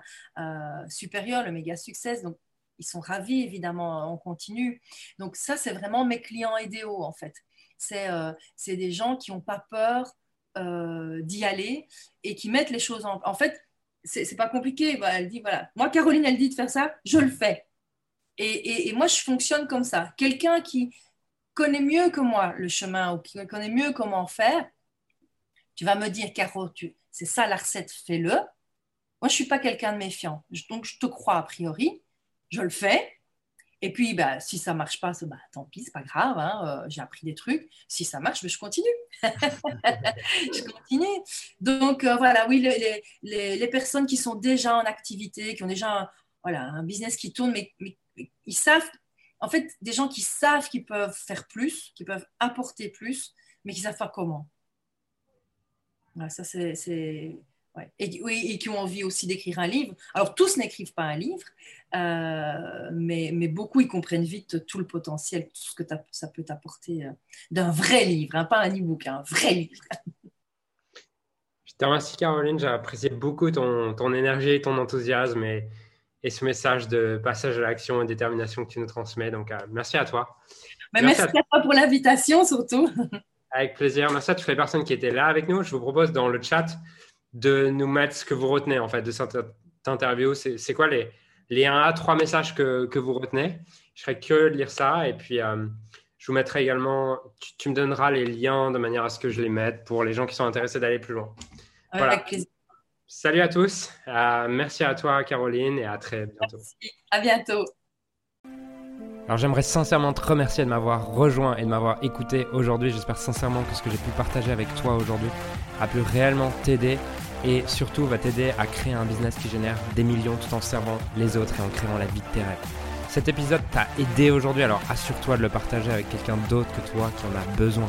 supérieur, le méga succès. Donc, ils sont ravis, évidemment, on continue. Donc, ça, c'est vraiment mes clients idéaux, en fait. C'est des gens qui n'ont pas peur d'y aller et qui mettent les choses en... En fait, c'est pas compliqué. elle dit voilà, moi Caroline, elle dit de faire ça, je le fais. Et, moi, je fonctionne comme ça. Quelqu'un qui connaît mieux que moi le chemin ou qui connaît mieux comment faire, tu vas me dire, Caro, c'est ça la recette, fais-le. Moi, je suis pas quelqu'un de méfiant, donc je te crois a priori, je le fais. Et puis, bah, si ça marche pas, bah, tant pis, c'est pas grave. Hein, euh, j'ai appris des trucs. Si ça marche, bah, je continue. je continue. Donc, euh, voilà, oui, les, les, les, personnes qui sont déjà en activité, qui ont déjà un, voilà, un business qui tourne, mais, ils savent, en fait, des gens qui savent qu'ils peuvent faire plus, qui peuvent apporter plus, mais qui savent pas comment. Ça, c'est et, qui ont envie aussi d'écrire un livre. Alors, tous n'écrivent pas un livre, euh, mais, beaucoup, ils comprennent vite tout le potentiel, tout ce que ça peut t'apporter euh, d'un vrai livre, hein, pas un e-book, un vrai livre. Je te remercie, Caroline. J'ai apprécié beaucoup ton, énergie, ton enthousiasme et, et, ce message de passage à l'action et détermination que tu nous transmets. Donc, euh, merci à toi. merci, merci, à toi pour l'invitation, surtout. Avec plaisir. Merci à toutes les personnes qui étaient là avec nous. Je vous propose dans le chat de nous mettre ce que vous retenez en fait de cette interview. C'est quoi les, les 1 à 3 messages que, que, vous retenez? Je serais curieux de lire ça et puis euh, je vous mettrai également, tu, me donneras les liens de manière à ce que je les mette pour les gens qui sont intéressés d'aller plus loin. Avec plaisir. Salut à tous. Euh, merci à toi, Caroline, et à très bientôt. Merci. À bientôt. Alors j'aimerais sincèrement te remercier de m'avoir rejoint et de m'avoir écouté aujourd'hui. J'espère sincèrement que ce que j'ai pu partager avec toi aujourd'hui a pu réellement t'aider et surtout va t'aider à créer un business qui génère des millions tout en servant les autres et en créant la vie de tes rêves. Cet épisode t'a aidé aujourd'hui, alors assure-toi de le partager avec quelqu'un d'autre que toi qui en a besoin.